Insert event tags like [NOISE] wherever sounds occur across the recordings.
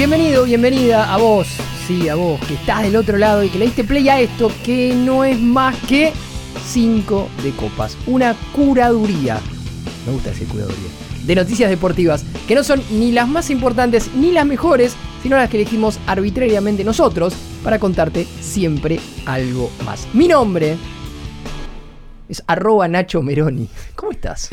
Bienvenido, bienvenida a vos, sí, a vos, que estás del otro lado y que le diste play a esto, que no es más que 5 de copas. Una curaduría. Me gusta decir curaduría. De noticias deportivas, que no son ni las más importantes ni las mejores, sino las que elegimos arbitrariamente nosotros para contarte siempre algo más. Mi nombre es arroba Nacho Meroni. ¿Cómo estás?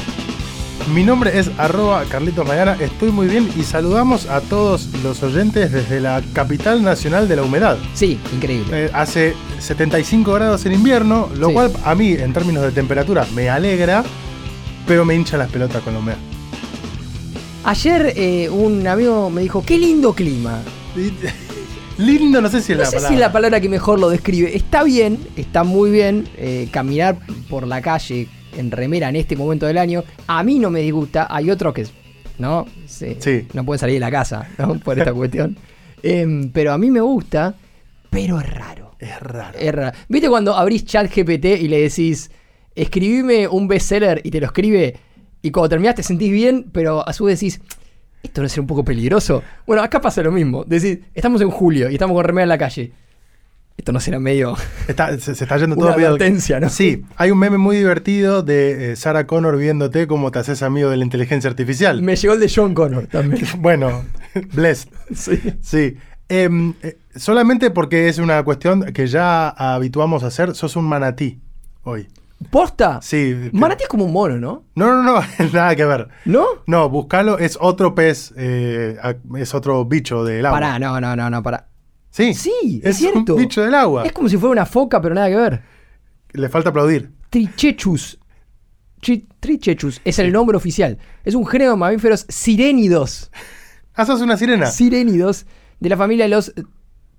Mi nombre es arroba Carlitos Mayana, estoy muy bien y saludamos a todos los oyentes desde la capital nacional de la humedad. Sí, increíble. Eh, hace 75 grados en invierno, lo Sí. cual a mí en términos de temperatura me alegra, pero me hincha las pelotas con la humedad. Ayer eh, un amigo me dijo, qué lindo clima. [LAUGHS] Lindo, no sé si es No la sé palabra. si es la palabra que mejor lo describe. Está bien, está muy bien eh, caminar por la calle en remera en este momento del año. A mí no me disgusta, hay otros que no, Sí, Sí. no pueden salir de la casa ¿no? [LAUGHS] por esta cuestión. Em, pero a mí me gusta, pero es raro. Es raro. Es raro. ¿Viste cuando abrís chat GPT y le decís, escribime un bestseller y te lo escribe? Y cuando terminás te sentís bien, pero a su vez decís, ¿esto no será un poco peligroso? Bueno, acá pasa lo mismo. Decís, estamos en julio y estamos con remera en la calle. Esto no será medio. Está- se, se está yendo todo [LAUGHS] medio- ¿no? Sí, hay un meme muy divertido de eh, Sarah Connor viéndote cómo te haces amigo de la inteligencia artificial. Me llegó el de John Connor también. [LAUGHS] Bueno, blessed. [LAUGHS] Sí. Sí. Em, eh, solamente porque es una cuestión que ya habituamos a hacer, sos un manatí hoy. ¿Posta? Sí. Manatí es como un mono, ¿no? No, no, no, nada que ver. ¿No? No, buscalo, es otro pez, eh, es otro bicho del agua. Pará, no, no, no, no, pará. Sí, Sí, es, es cierto. un bicho del agua. Es como si fuera una foca, pero nada que ver. Le falta aplaudir. Trichechus. Tri- Trichechus es el nombre oficial. Es un género de mamíferos sirénidos. Ah, sos una sirena. Sirénidos de la familia de los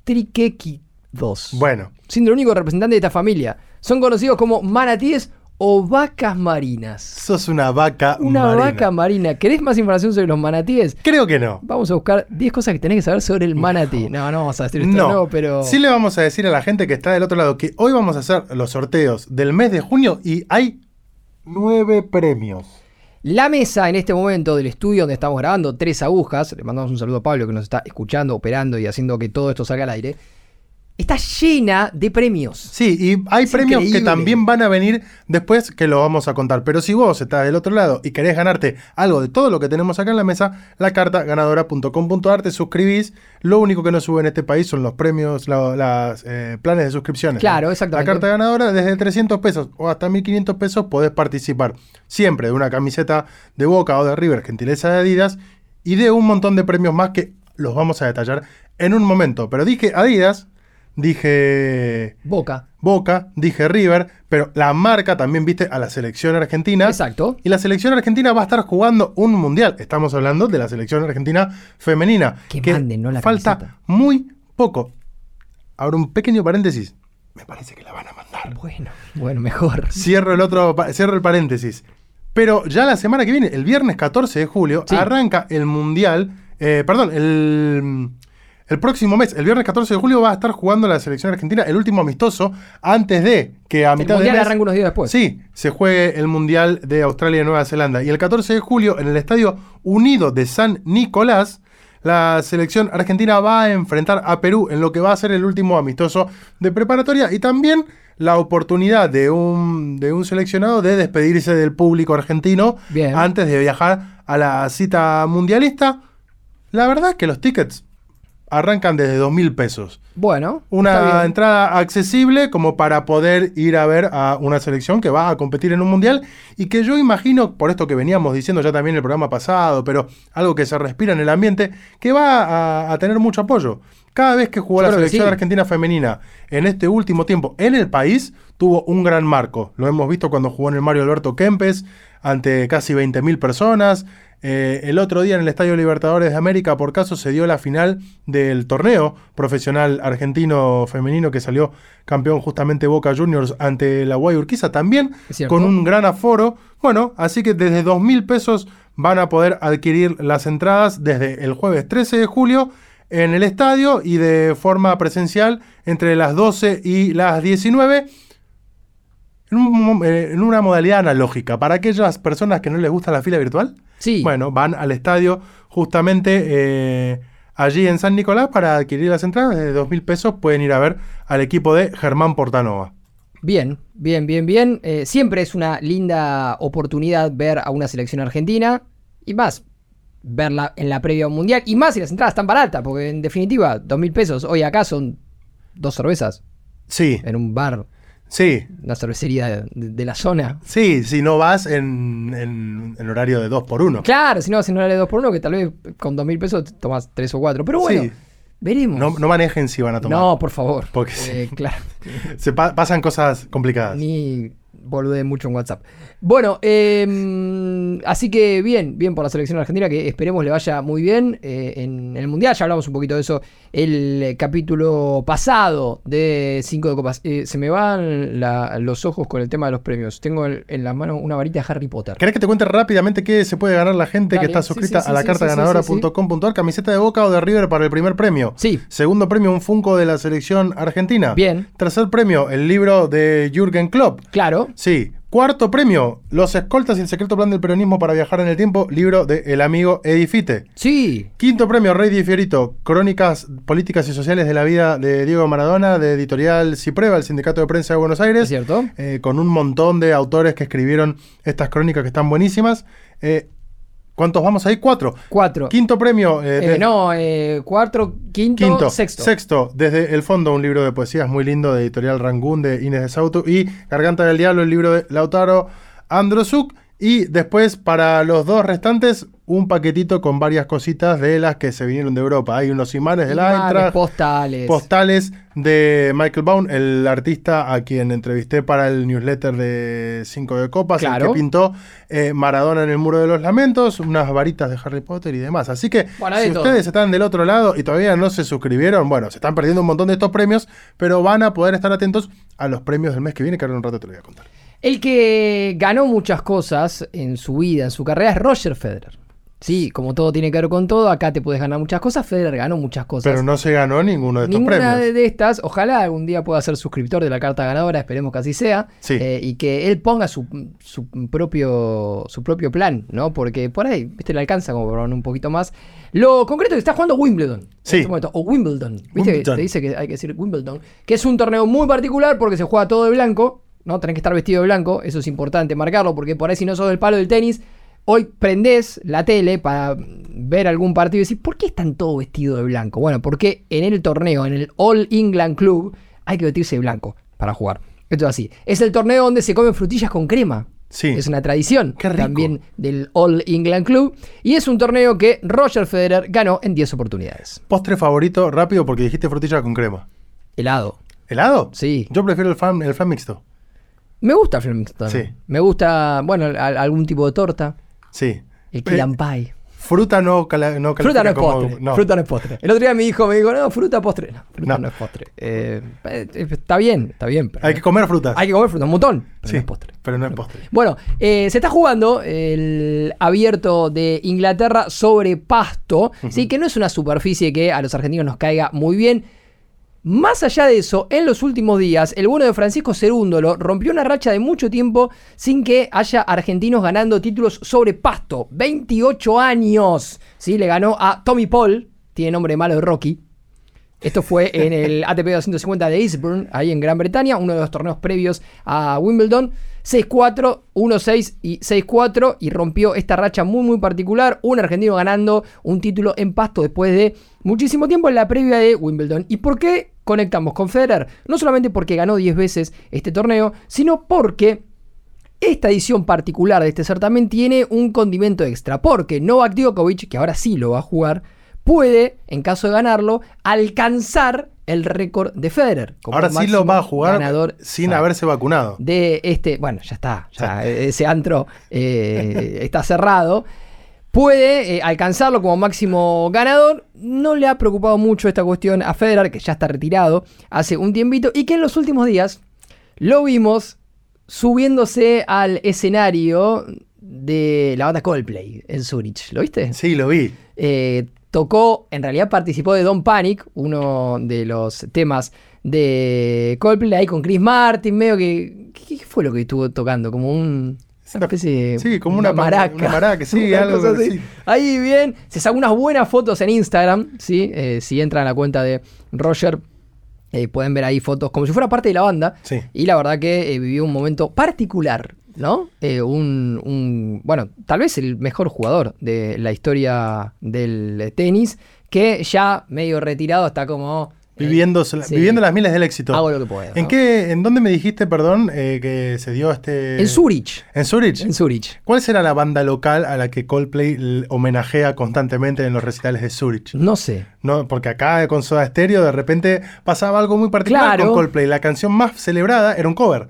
triquequidos. Bueno, Siendo el único representante de esta familia. Son conocidos como manatíes o vacas marinas. sos una vaca Una marina. vaca marina. ¿Querés más información sobre los manatíes? Creo que no. Vamos a buscar 10 cosas que tenés que saber sobre el manatí. No, no vamos a decir esto, No, no, pero. sí le vamos a decir a la gente que está del otro lado que hoy vamos a hacer los sorteos del mes de junio y hay nueve premios. La mesa en este momento del estudio donde estamos grabando, tres agujas, le mandamos un saludo a Pablo que nos está escuchando, operando y haciendo que todo esto salga al aire, está llena de premios. Sí, y hay Es premios increíble. que también van a venir después que lo vamos a contar. Pero si vos estás del otro lado y querés ganarte algo de todo lo que tenemos acá en la mesa, la carta ganadora.com.ar, te suscribís. Lo único que no sube en este país son los premios, la- las eh, planes de suscripciones. Claro, ¿no? exactamente. La carta ganadora, desde 300 pesos o hasta 1500 pesos, podés participar siempre de una camiseta de Boca o de River, gentileza de Adidas, y de un montón de premios más que los vamos a detallar en un momento. Pero dije Adidas, dije Boca. Boca, dije River, pero la marca también viste a la selección argentina. Exacto. Y la selección argentina va a estar jugando un mundial. Estamos hablando de la selección argentina femenina. Que manden, ¿no? La falta camiseta. muy poco. Ahora un pequeño paréntesis. Me parece que la van a mandar. Bueno, bueno, mejor. Cierro el otro, cierro el paréntesis. Pero ya la semana que viene, el viernes 14 de julio, Sí. arranca el mundial. eh, perdón, el, el próximo mes, el viernes 14 de julio, va a estar jugando la selección argentina el último amistoso antes de que a El mitad de mundial mes. arranca unos días después. Sí, se juegue el mundial de Australia y Nueva Zelanda. Y el 14 de julio, en el Estadio Unido de San Nicolás, la selección argentina va a enfrentar a Perú en lo que va a ser el último amistoso de preparatoria y también la oportunidad de un, de un seleccionado de despedirse del público argentino Bien. antes de viajar a la cita mundialista. La verdad es que los tickets arrancan desde dos mil pesos. Bueno, Una entrada accesible como para poder ir a ver a una selección que va a competir en un mundial y que yo imagino, por esto que veníamos diciendo ya también en el programa pasado, pero algo que se respira en el ambiente, que va a, a tener mucho apoyo. Cada vez que jugó Yo la selección sí. argentina femenina en este último tiempo en el país, tuvo un gran marco. Lo hemos visto cuando jugó en el Mario Alberto Kempes ante casi 20.000 personas. Eh, el otro día en el Estadio Libertadores de América, por caso, se dio la final del torneo profesional argentino femenino que salió campeón justamente Boca Juniors ante la Guay Urquiza, también con un gran aforo. Bueno, así que desde 2.000 pesos van a poder adquirir las entradas desde el jueves 13 de julio en el estadio y de forma presencial entre las 12 y las 19 en, un mo- eh, en una modalidad analógica. Para aquellas personas que no les gusta la fila virtual, Sí. bueno, van al estadio justamente eh, allí en San Nicolás para adquirir las entradas. De 2 mil pesos pueden ir a ver al equipo de Germán Portanova. Bien, bien, bien, bien. Eh, siempre es una linda oportunidad ver a una selección argentina y más verla en la previa mundial y más si las entradas están baratas, porque en definitiva, dos mil pesos hoy acá son dos cervezas Sí, en un bar, sí, una cervecería de, de la zona. sí, si no vas en, en- en horario de 2 por 1 Claro, si no vas en horario de dos por uno, que tal vez con dos mil pesos tomas tres o cuatro. Pero bueno, Sí. veremos. No, no manejen si van a tomar. No, por favor. Porque Eh, claro. [LAUGHS] Se pa- pasan cosas complicadas. Ni bolude mucho en WhatsApp. Bueno, eh, así que bien, bien por la selección argentina, que esperemos le vaya muy bien eh, en el Mundial. Ya hablamos un poquito de eso el capítulo pasado de 5 de Copas. Eh, se me van la- los ojos con el tema de los premios. Tengo el- en la mano una varita de Harry Potter. ¿Querés que te cuente rápidamente qué se puede ganar la gente Dale, que está suscrita sí, sí, a la sí, carta ganadora.com.ar? Camiseta de Boca o de River para el primer premio. Sí. Segundo premio, un Funko de la selección argentina. Bien. Tercer premio, el libro de Jürgen Klopp. Claro. Sí. Cuarto premio, Los escoltas y el secreto plan del peronismo para viajar en el tiempo, libro de el amigo Edifite. Sí. Quinto premio, Rey Di Fiorito, Crónicas Políticas y Sociales de la Vida de Diego Maradona, de Editorial Cipreva, el Sindicato de Prensa de Buenos Aires. Es cierto. eh, con un montón de autores que escribieron estas crónicas que están buenísimas. Eh, ¿Cuántos vamos ahí? Cuatro. Cuatro. Quinto premio. eh, Eh, no, eh, cuatro, quinto, Quinto, sexto. desde el fondo, un libro de poesías muy lindo de editorial Rangún de Inés de Sauto. Y Garganta del Diablo, el libro de Lautaro Androsuk. Y después, para los dos restantes, un paquetito con varias cositas de las que se vinieron de Europa. Hay unos imanes de la Imanes, Eintracht, postales. postales de Michael Baum, el artista a quien entrevisté para el newsletter de Cinco de Copas, el que pintó eh, Maradona en el Muro de los Lamentos, unas varitas de Harry Potter y demás. Así que Bueno, si todo. ustedes están del otro lado y todavía no se suscribieron, bueno, se están perdiendo un montón de estos premios, pero van a poder estar atentos a los premios del mes que viene, que ahora en un rato te lo voy a contar. El que ganó muchas cosas en su vida, en su carrera, es Roger Federer. Sí, como todo tiene que ver con todo, acá te puedes ganar muchas cosas. Federer ganó muchas cosas. Pero no se ganó ninguno de estos Ninguna premios. de, de estas, ojalá algún día pueda ser suscriptor de la carta ganadora, esperemos que así sea, Sí. eh, y que él ponga su, su propio, su propio plan, ¿no? Porque por ahí, viste, le alcanza como para un poquito más. Lo concreto es que está jugando Wimbledon. en Sí. este momento, o Wimbledon, viste que Wimbledon. te dice que hay que decir Wimbledon, que es un torneo muy particular porque se juega todo de blanco, ¿no? Tenés que estar vestido de blanco, eso es importante marcarlo, porque por ahí si no sos del palo del tenis, hoy prendés la tele para ver algún partido y decís, ¿por qué están todos vestidos de blanco? Bueno, porque en el torneo, en el All England Club, hay que vestirse de blanco para jugar. Esto es así. Es el torneo donde se comen frutillas con crema. Sí. Es una tradición también del All England Club. Y es un torneo que Roger Federer ganó en 10 oportunidades. Postre favorito, rápido, porque dijiste frutilla con crema. Helado. ¿Helado? Sí. Yo prefiero el fan, el fan mixto. Me gusta Flemington. Sí. Me gusta, bueno, al- algún tipo de torta. Sí. El Eh, key and pie. Fruta no, cala- no Fruta no es como- postre. no. Fruta no es postre. El otro día mi hijo me dijo, no, fruta postre. No, fruta no, No. es postre. Eh, eh, está bien, está bien. pero Hay que comer frutas. hay que comer fruta, un montón. Pero Sí, no es postre. pero no es postre. Bueno, eh, se está jugando el abierto de Inglaterra sobre pasto, ¿sí? que no es una superficie que a los argentinos nos caiga muy bien. Más allá de eso, en los últimos días, el bueno de Francisco Cerúndolo rompió una racha de mucho tiempo sin que haya argentinos ganando títulos sobre pasto. 28 años. ¿sí? Le ganó a Tommy Paul, tiene nombre malo de Rocky. Esto fue en el ATP 250 de Eastbourne, ahí en Gran Bretaña, uno de los torneos previos a Wimbledon. 6-4, 1-6 y 6-4 y rompió esta racha muy muy particular. Un argentino ganando un título en pasto después de muchísimo tiempo en la previa de Wimbledon. ¿Y por qué conectamos con Federer? No solamente porque ganó 10 veces este torneo, sino porque esta edición particular de este certamen tiene un condimento extra, porque Novak Djokovic, que ahora sí lo va a jugar, puede, en caso de ganarlo, alcanzar el récord de Federer. como Ahora sí lo va a jugar ganador sin haberse vacunado. de este, bueno, ya está, ya [LAUGHS] ese antro eh, está cerrado. Puede eh, alcanzarlo como máximo ganador. No le ha preocupado mucho esta cuestión a Federer, que ya está retirado hace un tiempito, y que en los últimos días lo vimos subiéndose al escenario de la banda Coldplay en Zurich. ¿Lo viste? Sí, lo vi. Eh, tocó, en realidad participó de Don't Panic, uno de los temas de Coldplay ahí con Chris Martin, medio que... ¿Qué fue lo que estuvo tocando? Como un... Una especie de Sí, como una, maraca. Una maraca, sí, [LAUGHS] Una algo así. Ahí bien, se sacó unas buenas fotos en Instagram, ¿sí? Eh, si entran a la cuenta de Roger, eh, pueden ver ahí fotos como si fuera parte de la banda. Sí. Y la verdad que eh, vivió un momento particular, ¿no? Eh, un, un- bueno, tal vez el mejor jugador de la historia del tenis, que ya medio retirado está como... eh, Viviendo, sí, viviendo las miles del éxito. Hago lo que puedo. ¿En ¿no? qué, en dónde me dijiste, perdón, eh, que se dio este. En Zurich. ¿En Zurich? En Zurich. ¿Cuál será la banda local a la que Coldplay homenajea constantemente en los recitales de Zurich? No sé. No, porque acá con Soda Stereo de repente pasaba algo muy particular Claro. con Coldplay. La canción más celebrada era un cover.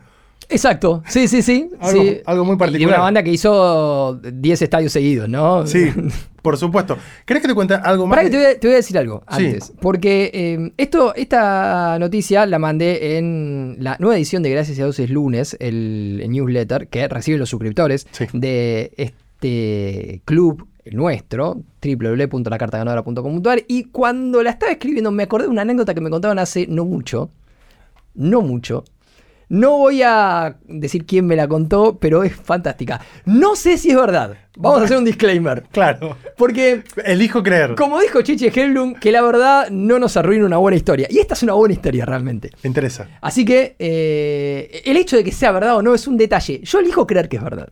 Exacto, sí, sí, sí. Algo- sí. algo muy Y particular. una banda que hizo 10 estadios seguidos, ¿no? Sí, por supuesto. ¿Querés que te cuente algo más? Para que te voy, a, te voy a decir algo Sí. antes. Porque eh, esto, esta noticia la mandé en la nueva edición de Gracias a Dios es lunes, el, el newsletter que reciben los suscriptores Sí. de este club nuestro, www.lacartaganadora.com.ar. Y cuando la estaba escribiendo me acordé de una anécdota que me contaban hace no mucho. No mucho. No voy a decir quién me la contó, pero es fantástica. No sé si es verdad. Vamos a hacer un disclaimer. Claro. Porque Elijo creer. como dijo Chiche Helblum, que la verdad no nos arruina una buena historia. Y esta es una buena historia realmente. Me interesa. Así que eh, el hecho de que sea verdad o no es un detalle. Yo elijo creer que es verdad.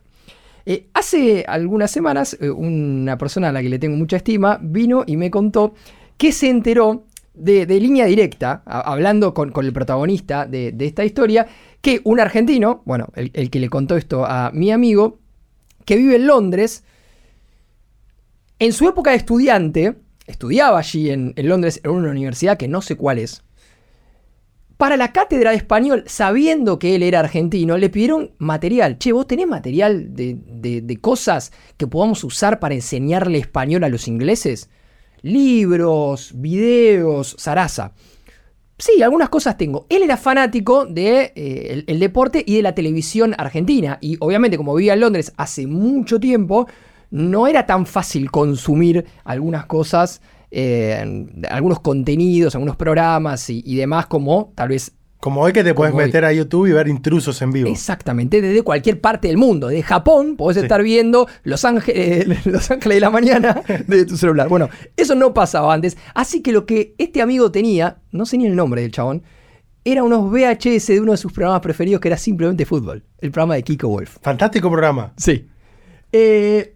Eh, hace algunas semanas, eh, una persona a la que le tengo mucha estima vino y me contó que se enteró de, línea directa, hablando con, el protagonista de, esta historia, que un argentino, bueno, el, que le contó esto a mi amigo, que vive en Londres, en su época de estudiante, estudiaba allí en, Londres en una universidad que no sé cuál es, para la cátedra de español, sabiendo que él era argentino, le pidieron material. Che, ¿vos tenés material de- de cosas que podamos usar para enseñarle español a los ingleses? Libros, videos, zaraza. Sí, algunas cosas tengo. Él era fanático del de, eh, deporte y de la televisión argentina. Y obviamente, como vivía en Londres hace mucho tiempo, no era tan fácil consumir algunas cosas, eh, algunos contenidos, algunos programas y demás, como tal vez Como hoy que te puedes hoy. meter a YouTube y ver intrusos en vivo. Exactamente, desde cualquier parte del mundo. De Japón podés Sí. estar viendo Los Ángeles, [LAUGHS] Los Ángeles de la Mañana [LAUGHS] de tu celular. Bueno, eso no pasaba antes. Así que lo que este amigo tenía, no sé ni el nombre del chabón, era unos VHS de uno de sus programas preferidos que era simplemente fútbol. El programa de Kiko Wolf. Fantástico programa. Sí. Eh,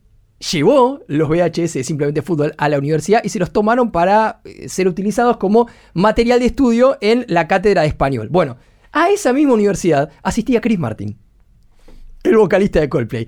llevó los VHS de simplemente fútbol a la universidad y se los tomaron para eh, ser utilizados como material de estudio en la cátedra de español. Bueno, a esa misma universidad asistía Chris Martin, el vocalista de Coldplay.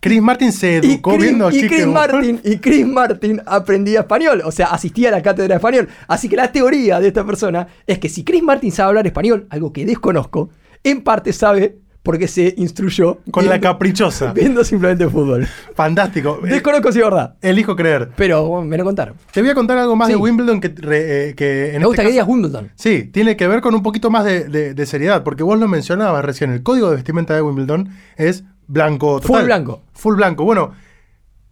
Chris Martin se Y educó Chris, viendo y Chris. Martin, y Chris Martin aprendía español, o sea, asistía a la cátedra de español. Así que la teoría de esta persona es que si Chris Martin sabe hablar español, algo que desconozco, en parte sabe porque se instruyó Con la viendo- caprichosa. [LAUGHS] viendo simplemente fútbol. Fantástico. [LAUGHS] Desconozco si es verdad, Elijo creer. pero bueno, me lo contaron. Te voy a contar algo más Sí. de Wimbledon que, re- eh, que en me gusta este que digas Wimbledon. Sí, tiene que ver con un poquito más de, de- de seriedad, porque vos lo mencionabas recién, el código de vestimenta de Wimbledon es blanco total. Full blanco. Full blanco. Bueno,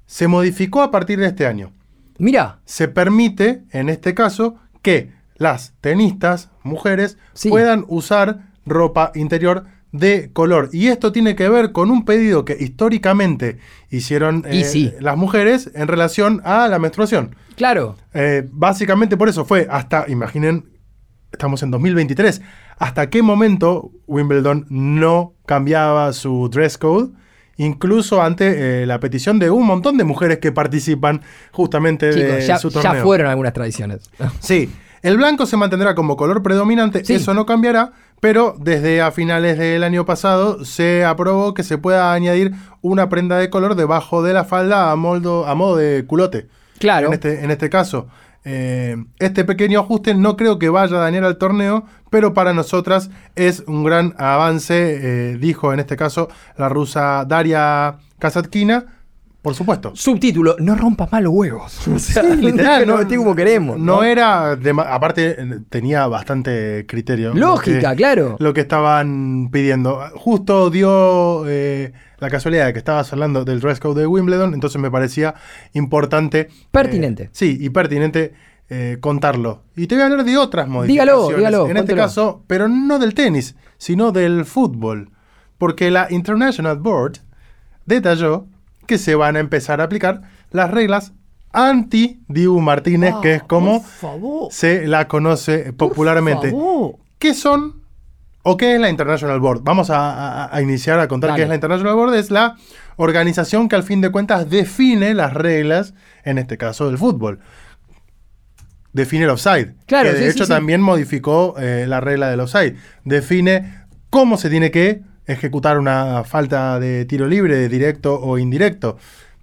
se modificó a partir de este año. Mira, Se permite, en este caso, que las tenistas, mujeres, Sí. puedan usar ropa interior de color. Y esto tiene que ver con un pedido que históricamente hicieron Y eh, sí. las mujeres en relación a la menstruación. claro. Eh, básicamente por eso fue hasta, imaginen, estamos en 2023, hasta qué momento Wimbledon no cambiaba su dress code, incluso ante eh, la petición de un montón de mujeres que participan justamente de ya, su ya torneo. fueron algunas tradiciones. Sí, el blanco se mantendrá como color predominante, Sí. eso no cambiará, pero desde a finales del año pasado se aprobó que se pueda añadir una prenda de color debajo de la falda a, moldo, a modo de culote. Claro. En este, en este caso. Eh, este pequeño ajuste no creo que vaya a dañar al torneo, pero para nosotras es un gran avance, eh, dijo en este caso la rusa Daria Kasatkina, por supuesto. Subtítulo, no rompas mal los huevos. [LAUGHS] O sea, Literal, no metí como queremos. No, era, aparte eh, tenía bastante criterio. lo Lógica, que- claro. Lo que estaban pidiendo. Justo dio eh, la casualidad de que estabas hablando del dress code de Wimbledon, entonces me parecía importante. Pertinente. eh, sí, y pertinente eh, contarlo. Y te voy a hablar de otras Dígalo, modificaciones. dígalo, En este caso, pero no del tenis, sino del fútbol. Porque la International Board detalló que se van a empezar a aplicar las reglas anti-Dibu Martínez, que es como Ah, favor. se la conoce popularmente. ¿Qué son o qué es la International Board? Vamos a, a- a iniciar a contar Dale. qué es la International Board. Es la organización que al fin de cuentas define las reglas, en este caso del fútbol. Define el offside. Claro, que de sí, sí, hecho sí. también modificó eh, la regla del offside. Define cómo se tiene que ejecutar una falta de tiro libre, directo o indirecto.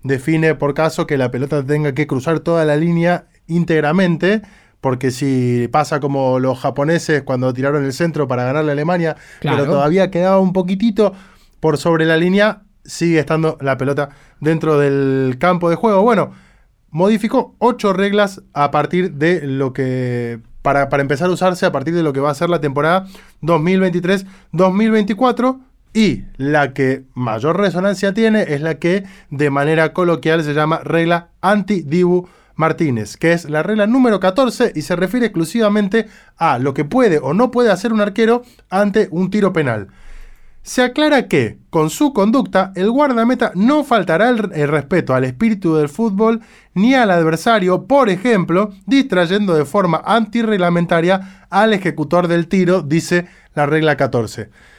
Define por caso que la pelota tenga que cruzar toda la línea íntegramente, porque si pasa como los japoneses cuando tiraron el centro para ganarle a Alemania, Claro. pero todavía quedaba un poquitito por sobre la línea, sigue estando la pelota dentro del campo de juego. Bueno, modificó ocho reglas a partir de lo que. Para, para empezar a usarse a partir de lo que va a ser la temporada 2023-2024. Y la que mayor resonancia tiene es la que de manera coloquial se llama regla anti-Dibu Martínez, que es la regla número 14 y se refiere exclusivamente a lo que puede o no puede hacer un arquero ante un tiro penal. Se aclara que, con su conducta, el guardameta no faltará el, el respeto al espíritu del fútbol ni al adversario, por ejemplo, distrayendo de forma antirreglamentaria al ejecutor del tiro, dice la regla 14.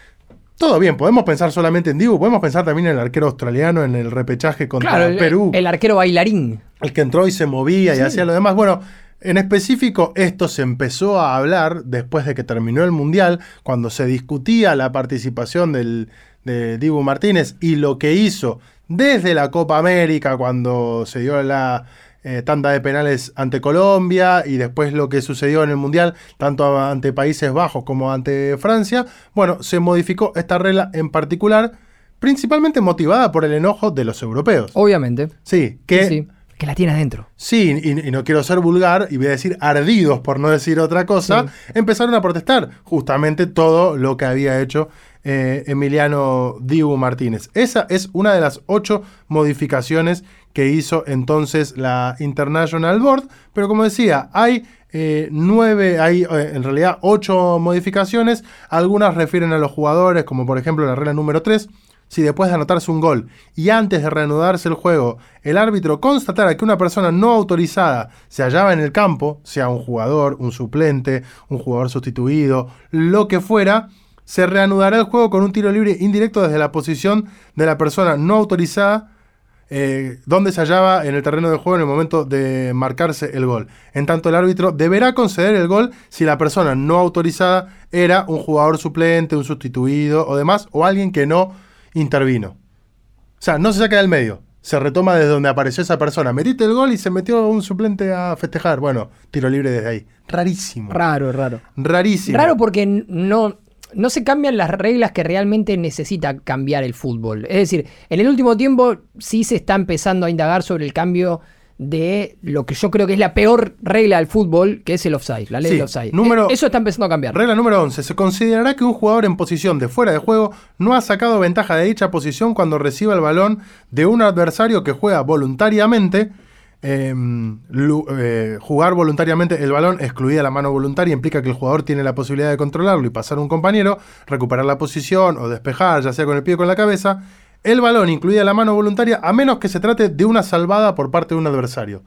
Todo bien, podemos pensar solamente en Dibu, podemos pensar también en el arquero australiano en el repechaje contra Claro, el, Perú el arquero bailarín. el que entró y se movía y hacía lo demás. Bueno, en específico, esto se empezó a hablar después de que terminó el Mundial, cuando se discutía la participación del, de Dibu Martínez y lo que hizo desde la Copa América, cuando se dio la eh, tanda de penales ante Colombia y después lo que sucedió en el Mundial, tanto ante Países Bajos como ante Francia. Bueno, se modificó esta regla en particular, principalmente motivada por el enojo de los europeos. Obviamente. Sí, que Sí, sí. Que la tiene adentro. Sí, y, y no quiero ser vulgar, y voy a decir ardidos por no decir otra cosa, empezaron a protestar justamente todo lo que había hecho eh, Emiliano Dibu Martínez. Esa es una de las ocho modificaciones que hizo entonces la International Board, pero como decía, hay eh, nueve, hay eh, en realidad ocho modificaciones, algunas refieren a los jugadores, como por ejemplo la regla número 3, si después de anotarse un gol y antes de reanudarse el juego, el árbitro constatara que una persona no autorizada se hallaba en el campo, sea un jugador, un suplente, un jugador sustituido, lo que fuera, se reanudará el juego con un tiro libre indirecto desde la posición de la persona no autorizada eh, donde se hallaba en el terreno de juego en el momento de marcarse el gol. En tanto, el árbitro deberá conceder el gol si la persona no autorizada era un jugador suplente, un sustituido o demás, o alguien que no intervino. O sea, no se saca del medio. Se retoma desde donde apareció esa persona. Metiste el gol y se metió un suplente a festejar. Bueno, tiro libre desde ahí. Rarísimo. Raro, raro. Rarísimo. Raro porque no, no se cambian las reglas que realmente necesita cambiar el fútbol. Es decir, en el último tiempo sí se está empezando a indagar sobre el cambio de lo que yo creo que es la peor regla del fútbol, que es el offside, la ley Sí, del offside. número- Eh, Eso está empezando a cambiar. Regla número 11. Se considerará que un jugador en posición de fuera de juego no ha sacado ventaja de dicha posición cuando reciba el balón de un adversario que juega voluntariamente. Eh, lu- eh, jugar voluntariamente el balón, excluida la mano voluntaria, implica que el jugador tiene la posibilidad de controlarlo y pasar a un compañero, recuperar la posición o despejar, ya sea con el pie o con la cabeza. El balón, incluida la mano voluntaria, a menos que se trate de una salvada por parte de un adversario.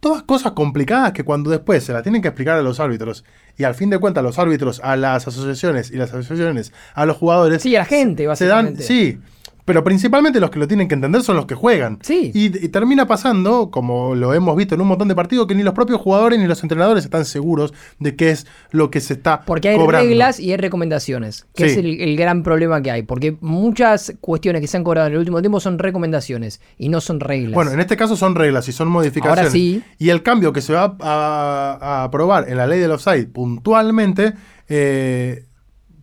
Todas cosas complicadas que cuando después se las tienen que explicar a los árbitros y al fin de cuentas los árbitros a las asociaciones y las asociaciones a los jugadores Sí, a la gente, se dan básicamente. sí pero principalmente los que lo tienen que entender son los que juegan Sí. y, y termina pasando como lo hemos visto en un montón de partidos que ni los propios jugadores ni los entrenadores están seguros de qué es lo que se está Porque hay cobrando. reglas y hay recomendaciones, que Sí. es el, el gran problema que hay. Porque muchas cuestiones que se han cobrado en el último tiempo son recomendaciones y no son reglas. Bueno, en este caso son reglas y son modificaciones. Ahora sí. Y el cambio que se va a, a aprobar en la ley del offside puntualmente, eh,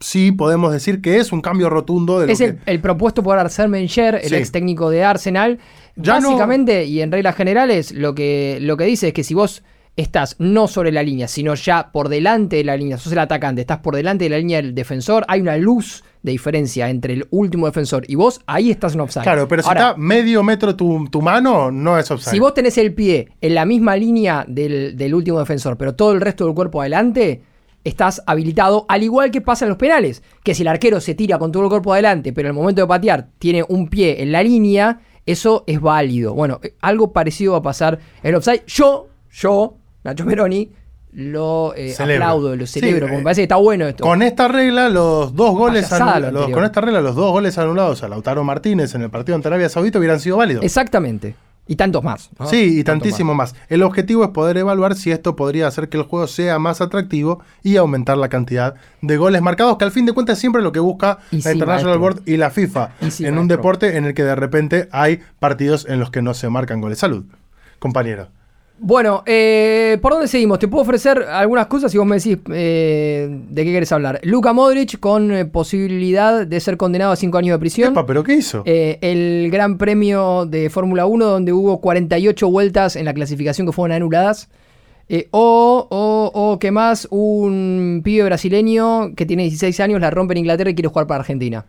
sí podemos decir que es un cambio rotundo de lo es que... el, el propuesto por Arsène Wenger, el Sí. ex técnico de Arsenal. Ya no- Básicamente, y en reglas generales, lo que, lo que dice es que si vos estás no sobre la línea, sino ya por delante de la línea, sos el atacante, estás por delante de la línea del defensor, hay una luz de diferencia entre el último defensor y vos, ahí estás en offside. Claro, pero si Ahora, está medio metro tu, tu mano, no es offside. si vos tenés el pie en la misma línea del, del último defensor, pero todo el resto del cuerpo adelante, estás habilitado, al igual que pasa en los penales, que si el arquero se tira con todo el cuerpo adelante, pero en el momento de patear tiene un pie en la línea, eso es válido. Bueno, eh, algo parecido va a pasar en el offside. Yo, yo, Nacho Meroni, lo eh, aplaudo, lo celebro, Sí, porque me eh, parece que está bueno esto. Con esta regla, los dos goles Payasada anul- lo los- anterior. con esta regla, los dos goles anulados a Lautaro Martínez en el partido ante Arabia Saudita hubieran sido válidos. Exactamente. Y tantos más. ¿no? Sí, y tantísimo más. El objetivo es poder evaluar si esto podría hacer que el juego sea más atractivo y aumentar la cantidad de goles marcados, que al fin de cuentas siempre es lo que busca Y la sí, International maestro. Board y la FIFA Y sí, en un deporte en el que de repente hay partidos en los que no se marcan goles. Salud, compañero. Bueno, eh, ¿por dónde seguimos? Te puedo ofrecer algunas cosas y vos me decís eh, de qué querés hablar. Luka Modric con eh, posibilidad de ser condenado a 5 años de prisión. Epa, ¿pero qué hizo? Eh, el Gran Premio de Fórmula 1 donde hubo 48 vueltas en la clasificación que fueron anuladas. Eh, o, o, o, ¿qué más? Un pibe brasileño que tiene 16 años, la rompe en Inglaterra y quiere jugar para Argentina.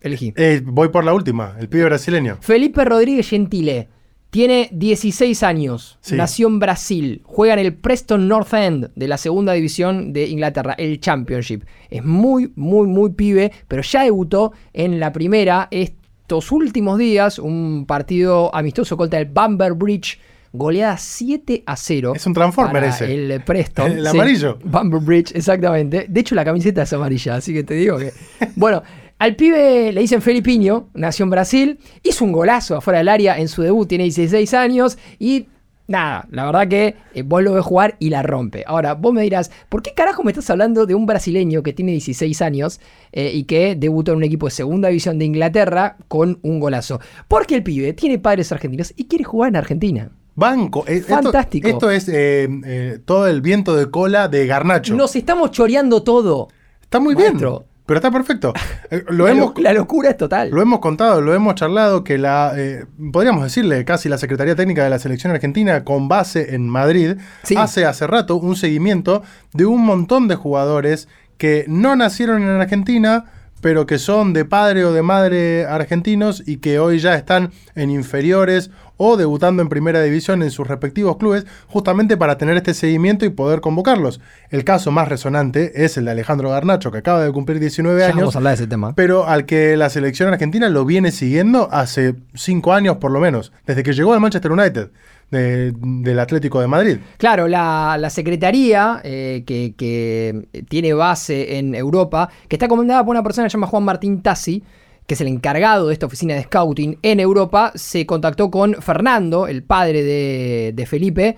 Elegí. Voy por la última, el pibe brasileño. Felipe Rodríguez Gentile. Tiene 16 años, Sí. nació en Brasil, juega en el Preston North End de la segunda división de Inglaterra, el Championship. Es muy, muy, muy pibe, pero ya debutó en la primera estos últimos días, un partido amistoso contra el Bamber Bridge, goleada 7 a 0. Es un Transformer ese. El Preston. [LAUGHS] El amarillo. Bamber Bridge, exactamente. De hecho, la camiseta es amarilla, así que te digo que. [LAUGHS] Bueno, al pibe le dicen Felipiño, nació en Brasil, hizo un golazo afuera del área en su debut, tiene 16 años y. Nada, la verdad que eh, vos lo ves jugar y la rompe. Ahora, vos me dirás, ¿por qué carajo me estás hablando de un brasileño que tiene 16 años eh, y que debutó en un equipo de segunda división de Inglaterra con un golazo? Porque el pibe tiene padres argentinos y quiere jugar en Argentina. Banco. Eh, esto- Fantástico. Esto, es eh, todo el viento de cola de Garnacho. Nos estamos choreando todo. está muy Maestro. bien. Pero está perfecto. [LAUGHS] Eh, lo la, hemos, lo- la locura es total. Lo hemos contado, lo hemos charlado, que la, eh, podríamos decirle casi la Secretaría Técnica de la Selección Argentina, con base en Madrid, Sí. hace hace rato un seguimiento de un montón de jugadores que no nacieron en Argentina, pero que son de padre o de madre argentinos y que hoy ya están en inferiores o debutando en primera división en sus respectivos clubes, justamente para tener este seguimiento y poder convocarlos. El caso más resonante es el de Alejandro Garnacho, que acaba de cumplir 19 Ya años vamos a hablar de ese tema. pero al que la selección argentina lo viene siguiendo hace cinco años por lo menos, desde que llegó al Manchester United, de- del Atlético de Madrid. Claro, la, la secretaría eh, que, que tiene base en Europa, que está comandada por una persona que se llama Juan Martín Tassi, que es el encargado de esta oficina de scouting en Europa, se contactó con Fernando, el padre de, Felipe,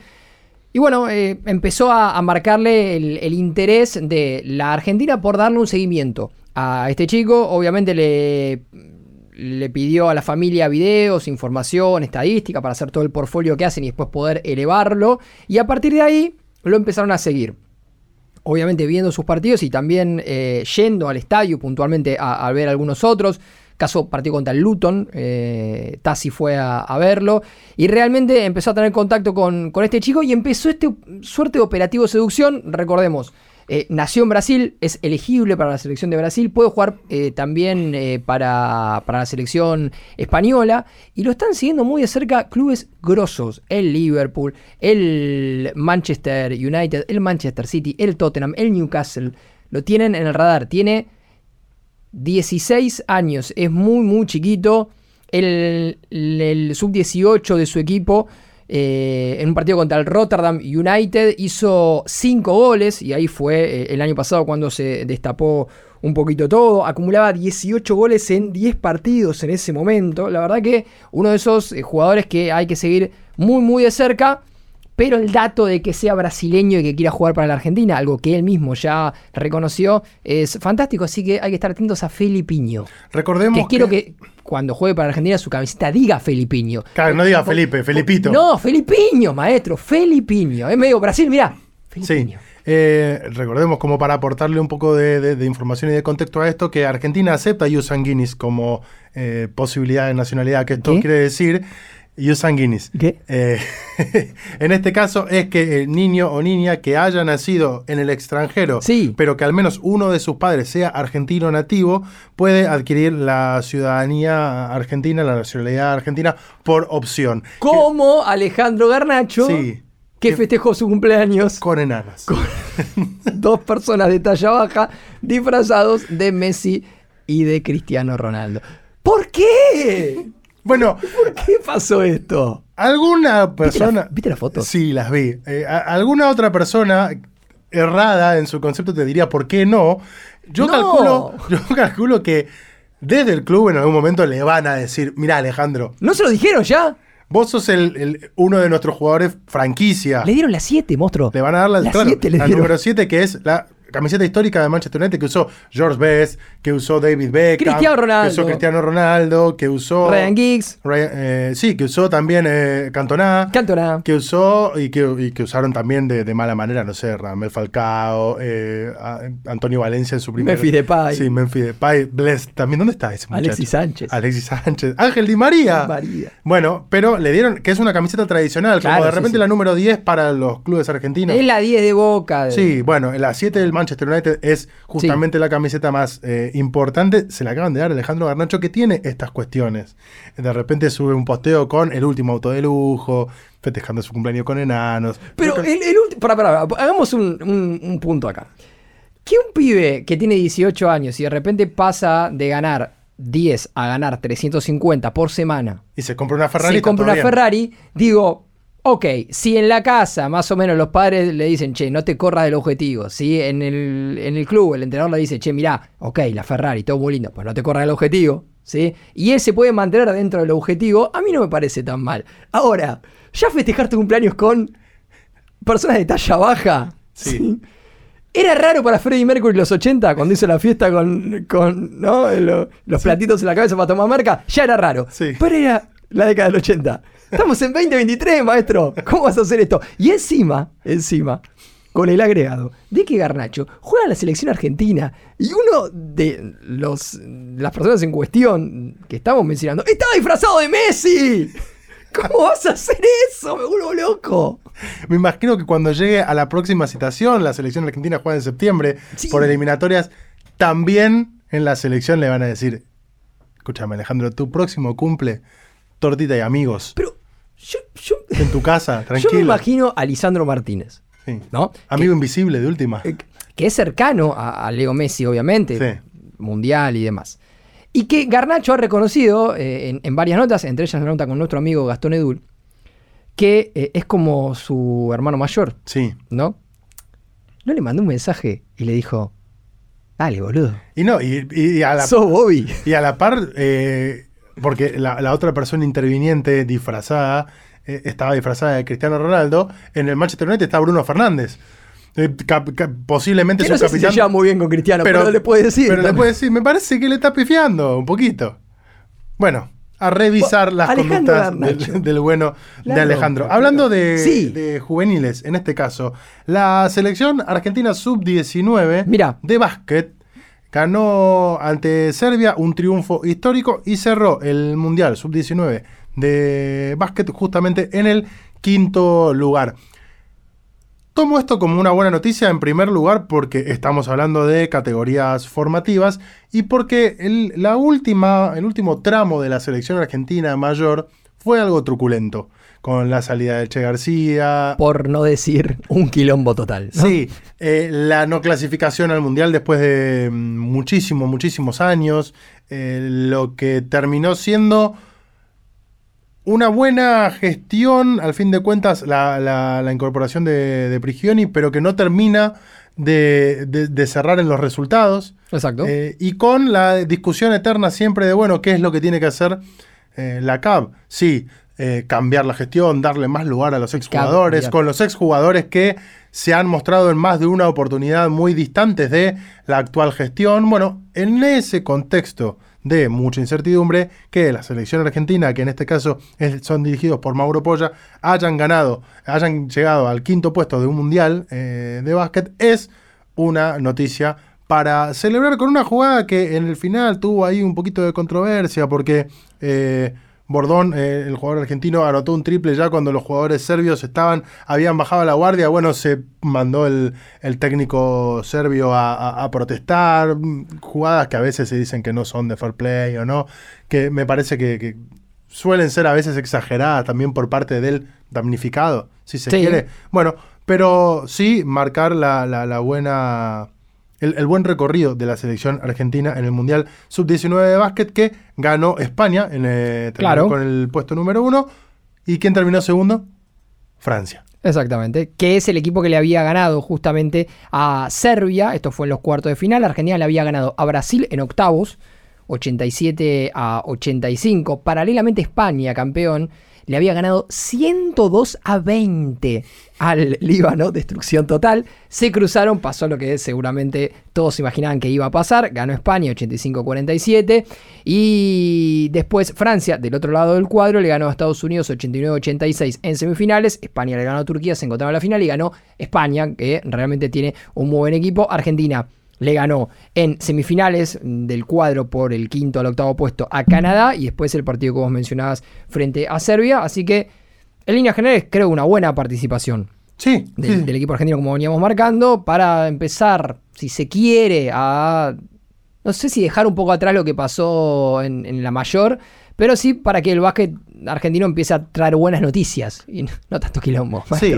y bueno, eh, empezó a, marcarle el, el interés de la Argentina por darle un seguimiento a este chico. Obviamente le, le pidió a la familia videos, información, estadística para hacer todo el portfolio que hacen y después poder elevarlo. Y a partir de ahí lo empezaron a seguir. Obviamente viendo sus partidos y también eh, yendo al estadio puntualmente a, a ver algunos otros. Caso partido contra el Luton, eh, Tassi fue a, verlo y realmente empezó a tener contacto con, este chico y empezó este suerte de operativo seducción. Recordemos, eh, nació en Brasil, es elegible para la selección de Brasil, puede jugar eh, también eh, para, para la selección española y lo están siguiendo muy de cerca clubes grosos, el Liverpool, el Manchester United, el Manchester City, el Tottenham, el Newcastle, lo tienen en el radar, tiene 16 años, es muy muy chiquito, el, el- el sub-18 de su equipo eh, en un partido contra el Rotterdam United hizo 5 goles y ahí fue eh, el año pasado cuando se destapó un poquito todo. Acumulaba 18 goles en 10 partidos en ese momento. La verdad que uno de esos eh, jugadores que hay que seguir muy muy de cerca. Pero el dato de que sea brasileño y que quiera jugar para la Argentina, algo que él mismo ya reconoció, es fantástico. Así que hay que estar atentos a Felipiño. Recordemos Que quiero que cuando juegue para Argentina su camiseta diga Felipiño. Claro, no diga Felipe, Felipito. No, Felipiño, maestro, Felipiño. Es medio Brasil, mirá. Sí. Felipiño. Eh, recordemos, como para aportarle un poco de, de- de información y de contexto a esto, que Argentina acepta a Yusan Guinness como eh, posibilidad de nacionalidad, que esto ¿Qué? quiere decir Yusan Guinness. ¿Qué? Eh, [LAUGHS] en este caso es que el niño o niña que haya nacido en el extranjero, Sí. pero que al menos uno de sus padres sea argentino nativo, puede adquirir la ciudadanía argentina, la nacionalidad argentina, por opción. Como Alejandro Garnacho. Sí. que festejó su cumpleaños Con enanas. [LAUGHS] dos personas de talla baja disfrazados de Messi y de Cristiano Ronaldo. ¿Por qué? Bueno, [LAUGHS] ¿Por qué pasó esto? alguna ¿Viste la- persona. ¿Viste las fotos? Sí, las vi. Eh, a- alguna otra persona errada en su concepto te diría por qué no. Yo No. calculo, [LAUGHS] yo calculo que desde el club en algún momento le van a decir, mira Alejandro, ¿No se lo dijeron ya? vos sos el, el- uno de nuestros jugadores franquicia. Le dieron las 7, monstruo. Le van a dar la, Las claro, siete le la número 7, que es la camiseta histórica de Manchester United que usó George Best, que usó David Beckham, Cristiano Ronaldo. que usó Cristiano Ronaldo, que usó Ryan Giggs, Ryan- eh, sí, que usó también eh, Cantona, Cantona. que usó y que, y que usaron también de, de mala manera, no sé, Ramel Falcao, eh, Antonio Valencia en su primer... Memphis Depay. Sí, Memphis Depay, Bless, también, ¿dónde está ese muchacho? Alexis Sánchez. Alexis Sánchez. Ángel Di María. María. Bueno, pero le dieron, que es una camiseta tradicional, Claro, como de sí, repente sí. la número 10 para los clubes argentinos. Es la 10 de Boca. de- Sí, bueno, la 7 del Manchester United es justamente la camiseta más eh, importante. Se la acaban de dar a Alejandro Garnacho que tiene estas cuestiones. De repente sube un posteo con el último auto de lujo, festejando su cumpleaños con enanos. Pero que- el, el último. Pará, pará, hagamos un, un- un punto acá. Que un pibe que tiene 18 años y de repente pasa de ganar 10 a ganar 350 por semana, y se compra una Ferrari. se compra una bien. Ferrari, digo, ok, si en la casa más o menos los padres le dicen, che, no te corras del objetivo, si en el, en el club el entrenador le dice, che, mirá, ok, la Ferrari, todo muy lindo, pues no te corras del objetivo, ¿sí? Y él se puede mantener dentro del objetivo, a mí no me parece tan mal. Ahora, ya festejar tu cumpleaños con personas de talla baja. Sí. Era raro para Freddie Mercury los 80 cuando hizo la fiesta con, con ¿no? Lo- los platitos en la cabeza para tomar marca. Ya era raro. Sí. Pero era la década del 80. Estamos en 2023, maestro. ¿Cómo vas a hacer esto? Y encima, encima, con el agregado de que Garnacho juega en la selección argentina y uno de los, las personas en cuestión que estamos mencionando estaba disfrazado de Messi. ¿Cómo vas a hacer eso? Me vuelvo loco. Me imagino que cuando llegue a la próxima citación, la selección argentina juega en septiembre Sí. por eliminatorias, también en la selección le van a decir, escúchame Alejandro, tu próximo cumple, tortita y amigos, Pero en tu casa, [LAUGHS] yo tranquilo. me imagino a Lisandro Martínez, Sí. ¿no? Amigo invisible de última. Eh, que es cercano a, a Leo Messi, obviamente, Sí. mundial y demás. Y que Garnacho ha reconocido eh, en, en varias notas, entre ellas la nota con nuestro amigo Gastón Edul, que eh, es como su hermano mayor, Sí. ¿no? No le mandó un mensaje y le dijo, dale, boludo. Y no, y, y a la Sos Bobby. Y a la par, eh, porque la, la otra persona interviniente disfrazada, eh, estaba disfrazada de Cristiano Ronaldo, en el Manchester United está Bruno Fernández. Eh, cap- cap- posiblemente es no si se capitán. lleva muy bien con Cristiano, pero, le puede decir. Pero le puede decir, me parece que le está pifiando un poquito. Bueno, a revisar las Alejandro conductas del, [LAUGHS] del bueno de Alejandro. pero- Hablando de, Sí. de juveniles, en este caso, la selección argentina sub-19 Mirá. de básquet ganó ante Serbia un triunfo histórico y cerró el Mundial sub-19 de básquet justamente en el quinto lugar. Tomo esto como una buena noticia en primer lugar porque estamos hablando de categorías formativas y porque el, la última, el último tramo de la selección argentina mayor fue algo truculento, con la salida de Che García, Por no decir un quilombo total. ¿no? Sí, eh, la no clasificación al Mundial después de mm, muchísimos, muchísimos años, eh, lo que terminó siendo una buena gestión, al fin de cuentas, la, la- la incorporación de, de Prigioni, pero que no termina de, de- de cerrar en los resultados. Exacto. Eh, y con la discusión eterna siempre de, bueno, ¿qué es lo que tiene que hacer eh, la CAB? Sí, eh, cambiar la gestión, darle más lugar a los exjugadores, con los exjugadores que se han mostrado en más de una oportunidad muy distantes de la actual gestión. Bueno, en ese contexto de mucha incertidumbre, que la selección argentina, que en este caso es- son dirigidos por Mauro Polla, hayan ganado, hayan llegado al quinto puesto de un mundial eh, de básquet, es una noticia para celebrar con una jugada que en el final tuvo ahí un poquito de controversia porque eh, Bordón, eh, el jugador argentino, anotó un triple ya cuando los jugadores serbios estaban, habían bajado la guardia. Bueno, se mandó el, el técnico serbio a, a- a protestar. Jugadas que a veces se dicen que no son de fair play o no, que me parece que, que suelen ser a veces exageradas también por parte del damnificado, si se Sí. quiere. Bueno, pero sí marcar la, la- la buena. El, el buen recorrido de la selección argentina en el Mundial Sub-19 de básquet que ganó España en, eh, Claro. con el puesto número uno. ¿Y quién terminó segundo? Francia. Exactamente, que es el equipo que le había ganado justamente a Serbia, esto fue en los cuartos de final, Argentina le había ganado a Brasil en octavos, 87 a 85, paralelamente España, campeón, le había ganado 102 a 20 al Líbano, destrucción total, se cruzaron, pasó lo que seguramente todos imaginaban que iba a pasar, ganó España 85 a 47 y después Francia, del otro lado del cuadro, le ganó a Estados Unidos 89 a 86 en semifinales, España le ganó a Turquía, se encontraba en la final y ganó España, que realmente tiene un muy buen equipo, Argentina le ganó en semifinales del cuadro por el quinto al octavo puesto a Canadá y después el partido que vos mencionabas frente a Serbia. Así que en líneas generales creo una buena participación Sí, del, sí. del equipo argentino como veníamos marcando para empezar, si se quiere, a... No sé si dejar un poco atrás lo que pasó en, en la mayor, pero sí para que el básquet argentino empiece a traer buenas noticias y no, no tanto quilombo. Sí.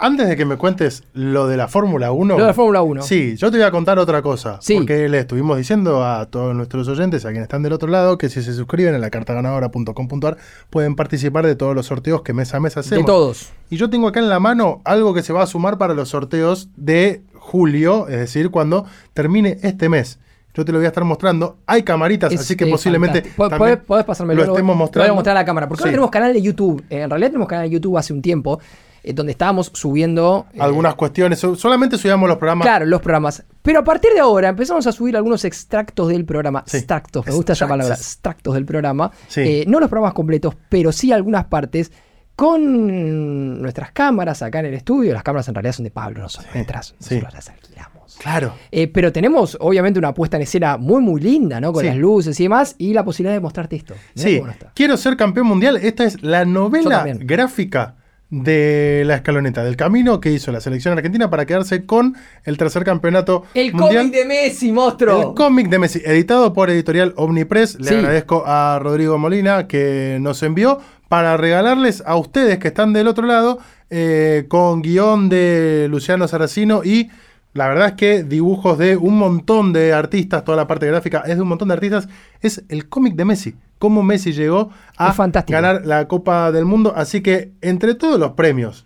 Antes de que me cuentes lo de la Fórmula 1. Lo de la Fórmula 1. Sí, yo te voy a contar otra cosa. Sí. Porque le estuvimos diciendo a todos nuestros oyentes, a quienes están del otro lado, que si se suscriben a la cartaganadora.com.ar pueden participar de todos los sorteos que mes a mes de hacemos. todos. Y yo tengo acá en la mano algo que se va a sumar para los sorteos de julio, es decir, cuando termine este mes. Yo te lo voy a estar mostrando. Hay camaritas, Es, así que posiblemente fantástico. ¿Puedes- también puedes- puedes pasarme lo estemos Lo voy mostrando. a mostrar a la cámara. Porque ahora Sí. tenemos canal de YouTube. En realidad tenemos canal de YouTube hace un tiempo. Eh, donde estábamos subiendo. eh, Algunas cuestiones. So- Solamente subíamos los programas. Claro, los programas. Pero a partir de ahora empezamos a subir algunos extractos del programa. Sí. Extractos, me gusta esa palabra. Extractos del programa. Sí. Eh, no los programas completos, pero sí algunas partes con nuestras cámaras acá en el estudio. Las cámaras en realidad son de Pablo, no son nuestras. sí. Nosotros las alquilamos. Claro. Eh, pero tenemos obviamente una puesta en escena muy muy linda, ¿no? Con Sí. las luces y demás, y la posibilidad de mostrarte esto. Mirá Sí, quiero ser campeón mundial. Esta es la novela gráfica de la escaloneta, del camino que hizo la selección argentina para quedarse con el tercer campeonato El cómic de Messi, monstruo. El cómic de Messi, editado por editorial Omnipress. Le Sí. agradezco a Rodrigo Molina que nos envió para regalarles a ustedes que están del otro lado eh, con guion de Luciano Saracino y la verdad es que dibujos de un montón de artistas, toda la parte gráfica es de un montón de artistas. Es el cómic de Messi. Cómo Messi llegó a ganar la Copa del Mundo. Así que entre todos los premios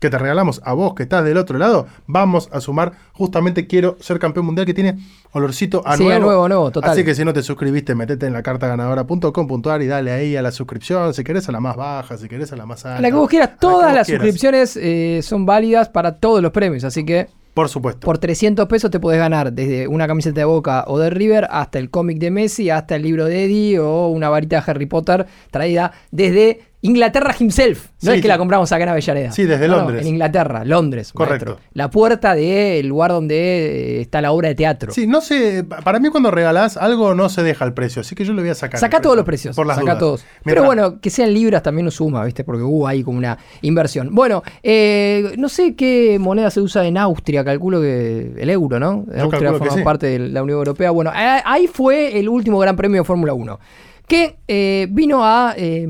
que te regalamos a vos que estás del otro lado, vamos a sumar justamente quiero ser campeón mundial que tiene olorcito a Sí, a nuevo. nuevo, nuevo, total. Así que si no te suscribiste, metete en la cartaganadora.com.ar y dale ahí a la suscripción, si querés a la más baja, si querés a la más alta. A la que vos quieras, todas las quieras. suscripciones eh, son válidas para todos los premios, así que Por supuesto. por 300 pesos te podés ganar desde una camiseta de Boca o de River hasta el cómic de Messi, hasta el libro de Eddie o una varita de Harry Potter traída desde Inglaterra himself. No Sí, es que la compramos acá en Avellaneda. Sí, desde No, no, Londres. en Inglaterra, Londres. Correcto. maestro. La puerta del lugar donde eh, está la obra de teatro. Sí, no sé, pa- para mí cuando regalás algo no se deja el precio, así que yo le voy a sacar. Saca todos los precios. Por las saca dudas. todos. Mientras- Pero bueno, que sean libras también nos suma, ¿viste? Porque hubo ahí como una inversión. Bueno, eh, no sé qué moneda se usa en Austria, calculo que el euro, ¿no? Yo Austria forma sí. parte de la Unión Europea. Bueno, ahí fue el último Gran Premio de Fórmula 1, que eh, vino a, eh,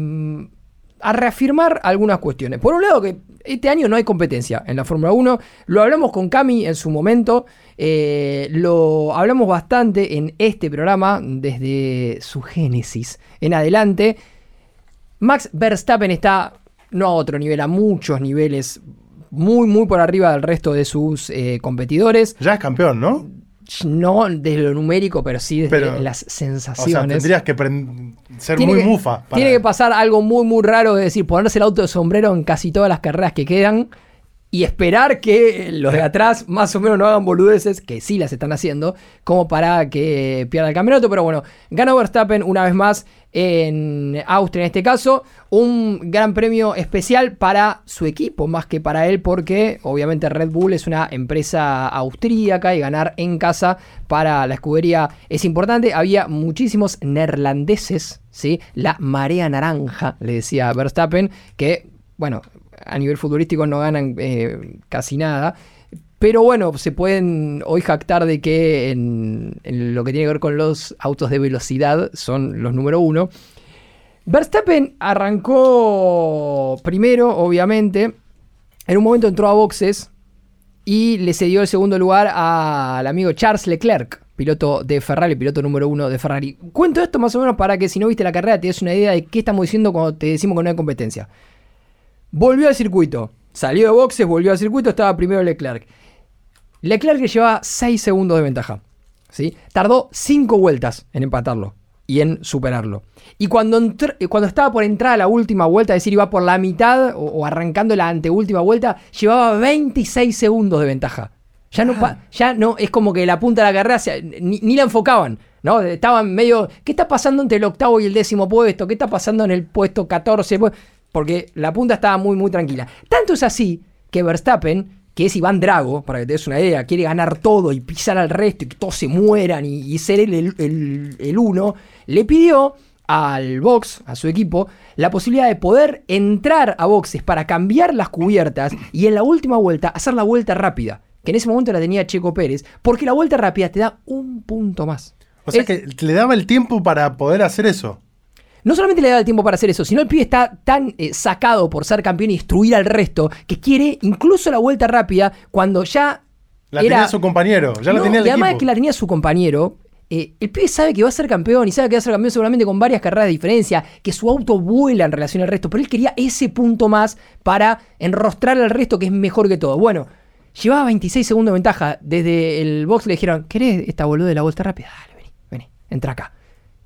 a reafirmar algunas cuestiones. Por un lado, que este año no hay competencia en la Fórmula 1. Lo hablamos con Cami en su momento. eh, lo hablamos bastante en este programa desde su génesis en adelante. Max Verstappen está no a otro nivel, a muchos niveles, muy, muy por arriba del resto de sus eh, competidores. Ya es campeón, ¿no? No desde lo numérico, pero sí desde Pero, las O sea, sensaciones. tendrías que ser Tiene muy que- mufa. para- Tiene que pasar algo muy, muy raro, es decir, ponerse el auto de sombrero en casi todas las carreras que quedan y esperar que los de atrás más o menos no hagan boludeces, que sí las están haciendo, como para que pierda el campeonato. Pero bueno, ganó Verstappen una vez más en Austria en este caso. Un gran premio especial para su equipo, más que para él, porque obviamente Red Bull es una empresa austríaca y ganar en casa para la escudería es importante. Había muchísimos neerlandeses, ¿sí? La marea naranja, le decía Verstappen, que, bueno, a nivel futbolístico no ganan eh, casi nada. Pero bueno, se pueden hoy jactar de que en, en lo que tiene que ver con los autos de velocidad son los número uno. Verstappen arrancó primero, obviamente. En un momento entró a boxes y le cedió el segundo lugar al amigo Charles Leclerc, piloto de Ferrari, piloto número uno de Ferrari. Cuento esto más o menos para que si no viste la carrera te des una idea de qué estamos diciendo cuando te decimos que no hay competencia. Volvió al circuito, salió de boxes, volvió al circuito, estaba primero Leclerc. Leclerc que llevaba 6 segundos de ventaja. ¿sí? Tardó 5 vueltas en empatarlo y en superarlo. Y cuando, eh, cuando estaba por entrar a la última vuelta, es decir, iba por la mitad o, arrancando la anteúltima vuelta, llevaba 26 segundos de ventaja. Ya no, ah. ya no, es como que la punta de la carrera ni, ni, la enfocaban, ¿no? Estaban medio, ¿qué está pasando entre el octavo y el décimo puesto? ¿Qué está pasando en el puesto 14? Porque la punta estaba muy, muy tranquila. Tanto es así que Verstappen que es Iván Drago, para que te des una idea, quiere ganar todo y pisar al resto y que todos se mueran y, ser el, uno, le pidió al box, a su equipo, la posibilidad de poder entrar a boxes para cambiar las cubiertas y en la última vuelta hacer la vuelta rápida, que en ese momento la tenía Checo Pérez, porque la vuelta rápida te da un punto más. O sea que le daba el tiempo para poder hacer eso no solamente le da el tiempo para hacer eso, sino el pibe está tan eh, sacado por ser campeón y destruir al resto que quiere incluso la vuelta rápida cuando ya. La tenía su compañero, ya la tenía el Y además que la tenía su compañero, eh, el pibe sabe que va a ser campeón y sabe que va a ser campeón seguramente con varias carreras de diferencia, que su auto vuela en relación al resto, pero él quería ese punto más para enrostrar al resto que es mejor que todo. Bueno, llevaba 26 segundos de ventaja. Desde el box le dijeron, ¿querés esta boluda de la vuelta rápida? Dale, vení, vení, entra acá.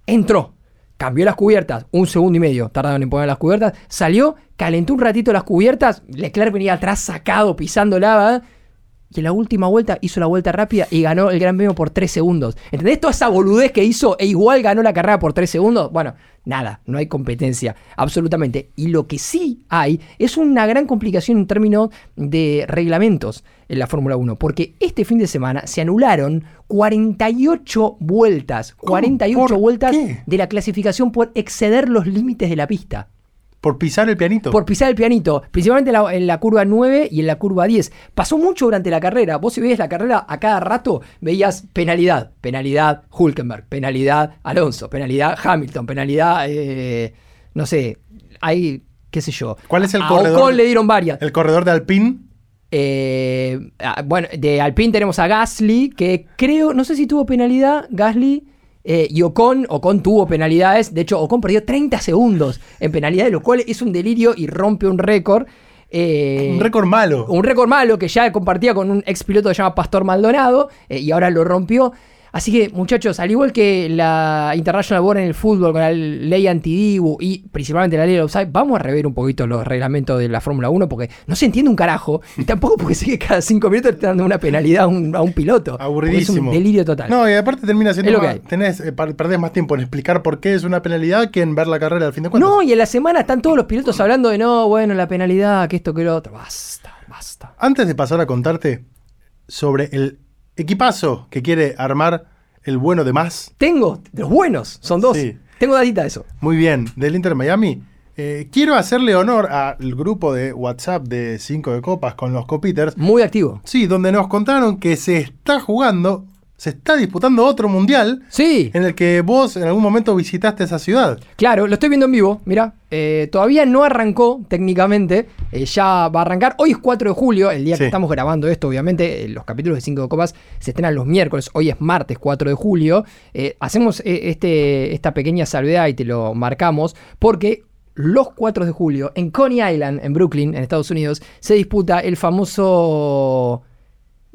Entró cambió las cubiertas, un segundo y medio tardaron en poner las cubiertas, salió, calentó un ratito las cubiertas, Leclerc venía atrás sacado, pisando lava, y en la última vuelta hizo la vuelta rápida y ganó el Gran Premio por 3 segundos. ¿Entendés toda esa boludez que hizo e igual ganó la carrera por 3 segundos? Bueno, nada, no hay competencia, absolutamente. Y lo que sí hay es una gran complicación en términos de reglamentos en la Fórmula 1, porque este fin de semana se anularon 48 vueltas, 48 vueltas de la clasificación por exceder los límites de la pista. Por pisar el pianito. Por pisar el pianito, principalmente en la, curva 9 y en la curva 10. Pasó mucho durante la carrera. Vos si veías la carrera a cada rato, veías penalidad, penalidad Hulkenberg, penalidad Alonso, penalidad Hamilton, penalidad, eh, no sé, hay, qué sé yo. ¿Cuál es el corredor? Ocon le dieron varias. ¿El corredor de Alpine? Eh, ah, bueno, de Alpine tenemos a Gasly, que creo, no sé si tuvo penalidad, Gasly. Eh, y Ocon, Ocon tuvo penalidades. De hecho, Ocon perdió 30 segundos en penalidades, lo cual es un delirio y rompe un récord. Eh, un récord malo. Un récord malo que ya compartía con un ex piloto que se llama Pastor Maldonado eh, y ahora lo rompió. Así que, muchachos, al igual que la International Board en el fútbol con la ley anti-Dibu y principalmente la ley de offside, vamos a rever un poquito los reglamentos de la Fórmula 1 porque no se entiende un carajo y tampoco porque sigue cada cinco minutos te dando una penalidad a un, piloto. Aburridísimo. Es un delirio total. No, y aparte termina siendo. Más, tenés, eh, perdés más tiempo en explicar por qué es una penalidad que en ver la carrera al fin de cuentas. No, y en la semana están todos los pilotos hablando de no, bueno, la penalidad, que esto, que lo otro. Basta, basta. Antes de pasar a contarte sobre el equipazo que quiere armar el bueno de más. Tengo, de los buenos, son dos. Tengo datita de eso. Muy bien, del Inter Miami. Eh, quiero hacerle honor al grupo de WhatsApp de 5 de copas con los copiters. Muy activo. Sí, donde nos contaron que se está jugando se está disputando otro mundial. Sí. En el que vos en algún momento visitaste esa ciudad. Claro, lo estoy viendo en vivo, mira. Eh, todavía no arrancó técnicamente, eh, ya va a arrancar. Hoy es 4 de julio, el día que estamos grabando esto, obviamente. Eh, los capítulos de 5 de Copas se estrenan los miércoles, hoy es martes 4 de julio. hacemos este, esta pequeña salvedad y te lo marcamos porque los 4 de julio en Coney Island, en Brooklyn, en Estados Unidos, se disputa el famoso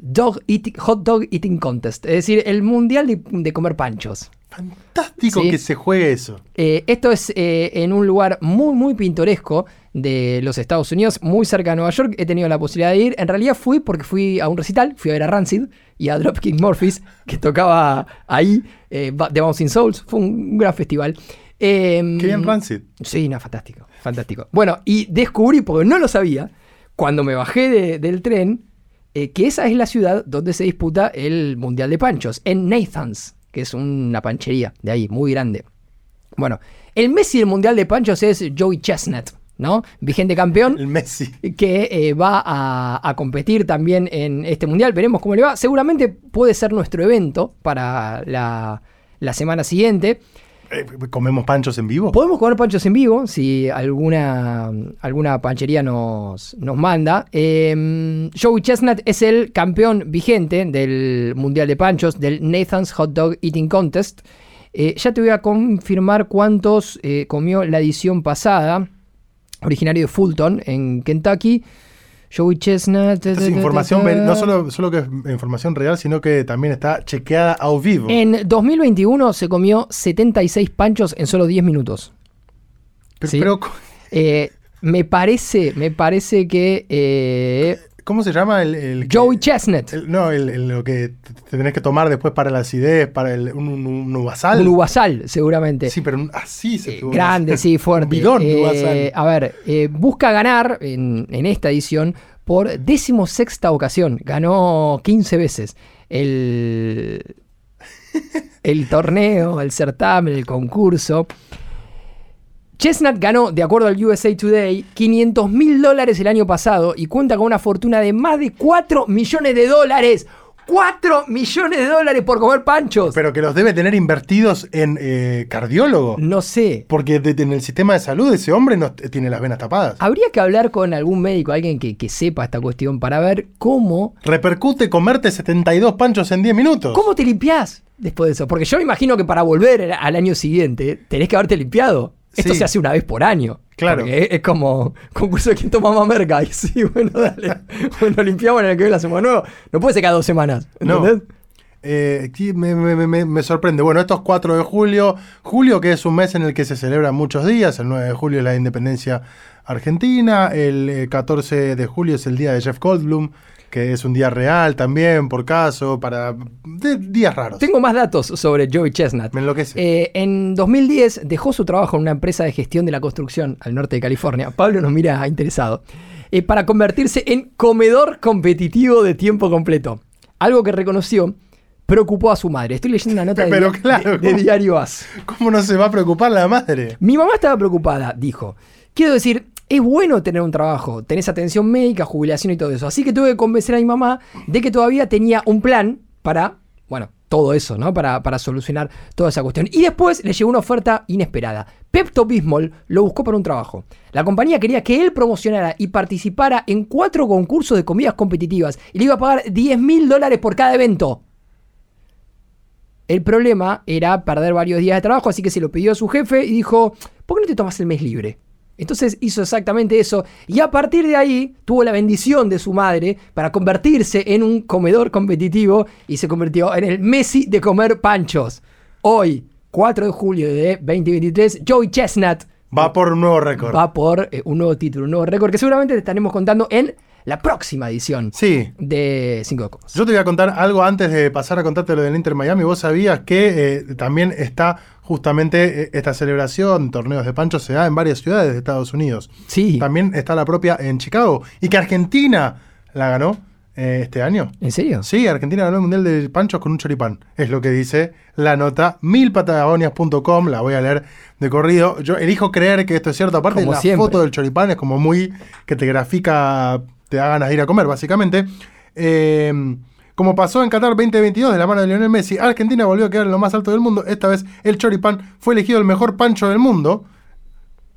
Dog Hot Dog Eating Contest, es decir, el mundial de, comer panchos. Fantástico que se juegue eso. Eh, esto es eh, en un lugar muy, muy pintoresco de los Estados Unidos, muy cerca de Nueva York. He tenido la posibilidad de ir. En realidad fui porque fui a un recital, fui a ver a Rancid y a Dropkick Murphys, que tocaba ahí, eh, The Bouncing Souls. Fue un gran festival. Em, Qué bien Rancid. Sí, no, fantástico, fantástico. Bueno, y descubrí, porque no lo sabía, cuando me bajé del tren, eh, que esa es la ciudad donde se disputa el Mundial de Panchos, en Nathans, que es una panchería de ahí, muy grande. Bueno, el Messi del Mundial de Panchos es Joey Chestnut, ¿no? Vigente campeón. El Messi. Que eh, va a, competir también en este mundial. Veremos cómo le va. Seguramente puede ser nuestro evento para la, la semana siguiente. Eh, ¿Comemos panchos en vivo? Podemos comer panchos en vivo si alguna, alguna panchería nos, nos manda. Eh, Joey Chestnut es el campeón vigente del Mundial de Panchos, del Nathan's Hot Dog Eating Contest. Eh, ya te voy a confirmar cuántos eh, comió la edición pasada, originario de Fulton, en Kentucky. Joey Chestnut. Es información, no solo, solo que es información real, sino que también está chequeada a vivo. En 2021 se comió 76 panchos en solo 10 minutos. Pero, sí. pero, Eh, me parece, me parece que eh, ¿cómo se llama el, el que- Joey Chestnut, el- no, el, el- lo que te te tenés que tomar después para la acidez, para el, un, un, un uvasal. un uvasal, seguramente. Sí, pero así se Eh, grande, sí, fuerte. Un bidón de Eh, uvasal. a ver, eh, busca ganar en, en esta edición por decimosexta ocasión. Ganó 15 veces el, el torneo, el certamen, el concurso. Chestnut ganó, de acuerdo al USA Today, 500 mil dólares el año pasado y cuenta con una fortuna de más de 4 millones de dólares. 4 millones de dólares por comer panchos. Pero que los debe tener invertidos en eh, cardiólogo. no sé. Porque de- en el sistema de salud ese hombre no tiene las venas tapadas. Habría que hablar con algún médico, alguien que, que sepa esta cuestión, para ver cómo, Repercute comerte 72 panchos en 10 minutos. cómo te limpias después de eso. Porque yo me imagino que para volver al año siguiente tenés que haberte limpiado. Esto Sí. se hace una vez por año. Claro. Es, es como concurso de quién toma más [LAUGHS] merca. Y sí, bueno, dale. Bueno, limpiamos en el que ve la semana nueva. No puede ser cada dos semanas. No. ¿Entendés? Eh, aquí me, me- me- me sorprende. Bueno, estos 4 de julio, julio que es un mes en el que se celebran muchos días, el 9 de julio es la independencia argentina, el eh, 14 de julio es el día de Jeff Goldblum, que es un día real también, por caso, para de- días raros. Tengo más datos sobre Joey Chestnut. Me enloquece. Eh, en 2010 dejó su trabajo en una empresa de gestión de la construcción al norte de California. Pablo nos mira interesado. eh, para convertirse en comedor competitivo de tiempo completo. Algo que reconoció preocupó a su madre. Estoy leyendo una nota de, [LAUGHS] Pero dia- claro, de-. Diario As. ¿Cómo no se va a preocupar la madre? Mi mamá estaba preocupada, dijo. Quiero decir, es bueno tener un trabajo, tenés atención médica, jubilación y todo eso. Así que tuve que convencer a mi mamá de que todavía tenía un plan para, bueno, todo eso, ¿no? Para, para solucionar toda esa cuestión. Y después le llegó una oferta inesperada. Pepto Bismol lo buscó para un trabajo. La compañía quería que él promocionara y participara en cuatro concursos de comidas competitivas y le iba a pagar 10 mil dólares por cada evento. El problema era perder varios días de trabajo, así que se lo pidió a su jefe y dijo, ¿por qué no te tomas el mes libre? Entonces hizo exactamente eso y a partir de ahí tuvo la bendición de su madre para convertirse en un comedor competitivo y se convirtió en el Messi de comer panchos. Hoy, 4 de julio de 2023, Joey Chestnut Va por un nuevo récord. va por eh, un nuevo título, un nuevo récord que seguramente te estaremos contando en la próxima edición Sí. de 5 de Copas. Yo te voy a contar algo antes de pasar a contarte lo del Inter Miami. Vos sabías que eh, también está justamente eh, esta celebración, torneos de pancho, se da en varias ciudades de Estados Unidos. Sí, También está la propia en Chicago. Y que Argentina la ganó eh, este año. ¿en serio? Sí, Argentina ganó el Mundial de Panchos con un choripán. Es lo que dice la nota milpatagonias.com. La voy a leer de corrido. Yo elijo creer que esto es cierto. Aparte, Como la siempre. foto del choripán es como muy que te grafica, te da ganas de ir a comer, básicamente. Eh, como pasó en Qatar 2022 de la mano de Lionel Messi, Argentina volvió a quedar en lo más alto del mundo. Esta vez el choripán fue elegido el mejor pancho del mundo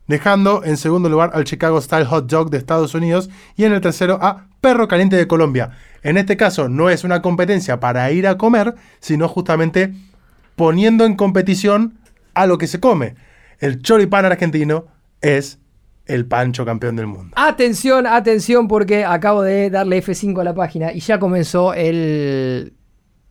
dejando en segundo lugar al Chicago Style Hot Dog de Estados Unidos y en el tercero a Perro Caliente de Colombia. En este caso no es una competencia para ir a comer, sino justamente poniendo en competición a lo que se come. El choripán argentino es el pancho campeón del mundo. Atención, atención, porque acabo de darle F5 a la página y ya comenzó el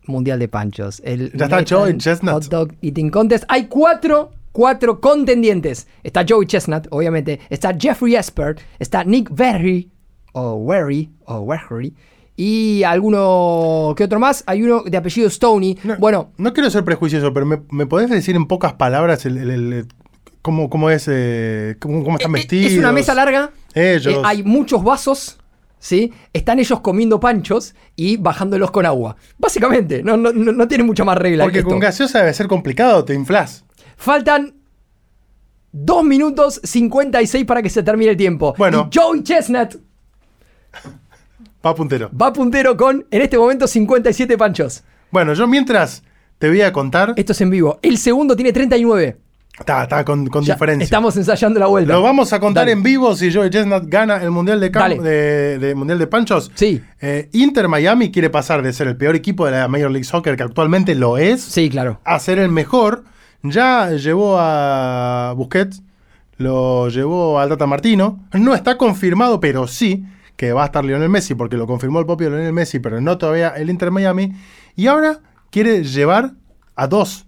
Mundial de Panchos. El Ya está Joey Chestnut. Hot Dog Eating Contest. Hay cuatro, cuatro contendientes. Está Joey Chestnut, obviamente. Está Jeffrey Esper. Está Nick Berry. O Werry. O Werry. Y alguno que otro más. Hay uno de apellido Stoney. No, bueno, no quiero ser prejuicioso, pero ¿me, me podés decir en pocas palabras el, el- el- cómo, cómo es, eh, cómo, cómo están eh, vestidos? es una mesa larga. Ellos. Eh, hay muchos vasos, ¿sí? Están ellos comiendo panchos y bajándolos con agua. Básicamente, no, no, no, tiene mucha más regla. Porque que con gaseosa debe ser complicado, te inflas. Faltan 2 minutos 56 para que se termine el tiempo. Bueno. Y Joey Chestnut Va puntero. va puntero con, en este momento, 57 panchos. Bueno, yo mientras te voy a contar. Esto es en vivo. El segundo tiene 39. Está, está con, diferencia. Estamos ensayando la vuelta. Lo vamos a contar Dale. en vivo si Joey Chestnut gana el Mundial de, Cam- de- Mundial de Panchos. Sí. Eh, Inter Miami quiere pasar de ser el peor equipo de la Major League Soccer, que actualmente lo es, Sí, claro. a ser el mejor. Ya llevó a Busquets, lo llevó al Tata Martino. No está confirmado, pero sí que va a estar Lionel Messi, porque lo confirmó el propio Lionel Messi, pero no todavía el Inter Miami. Y ahora quiere llevar a dos,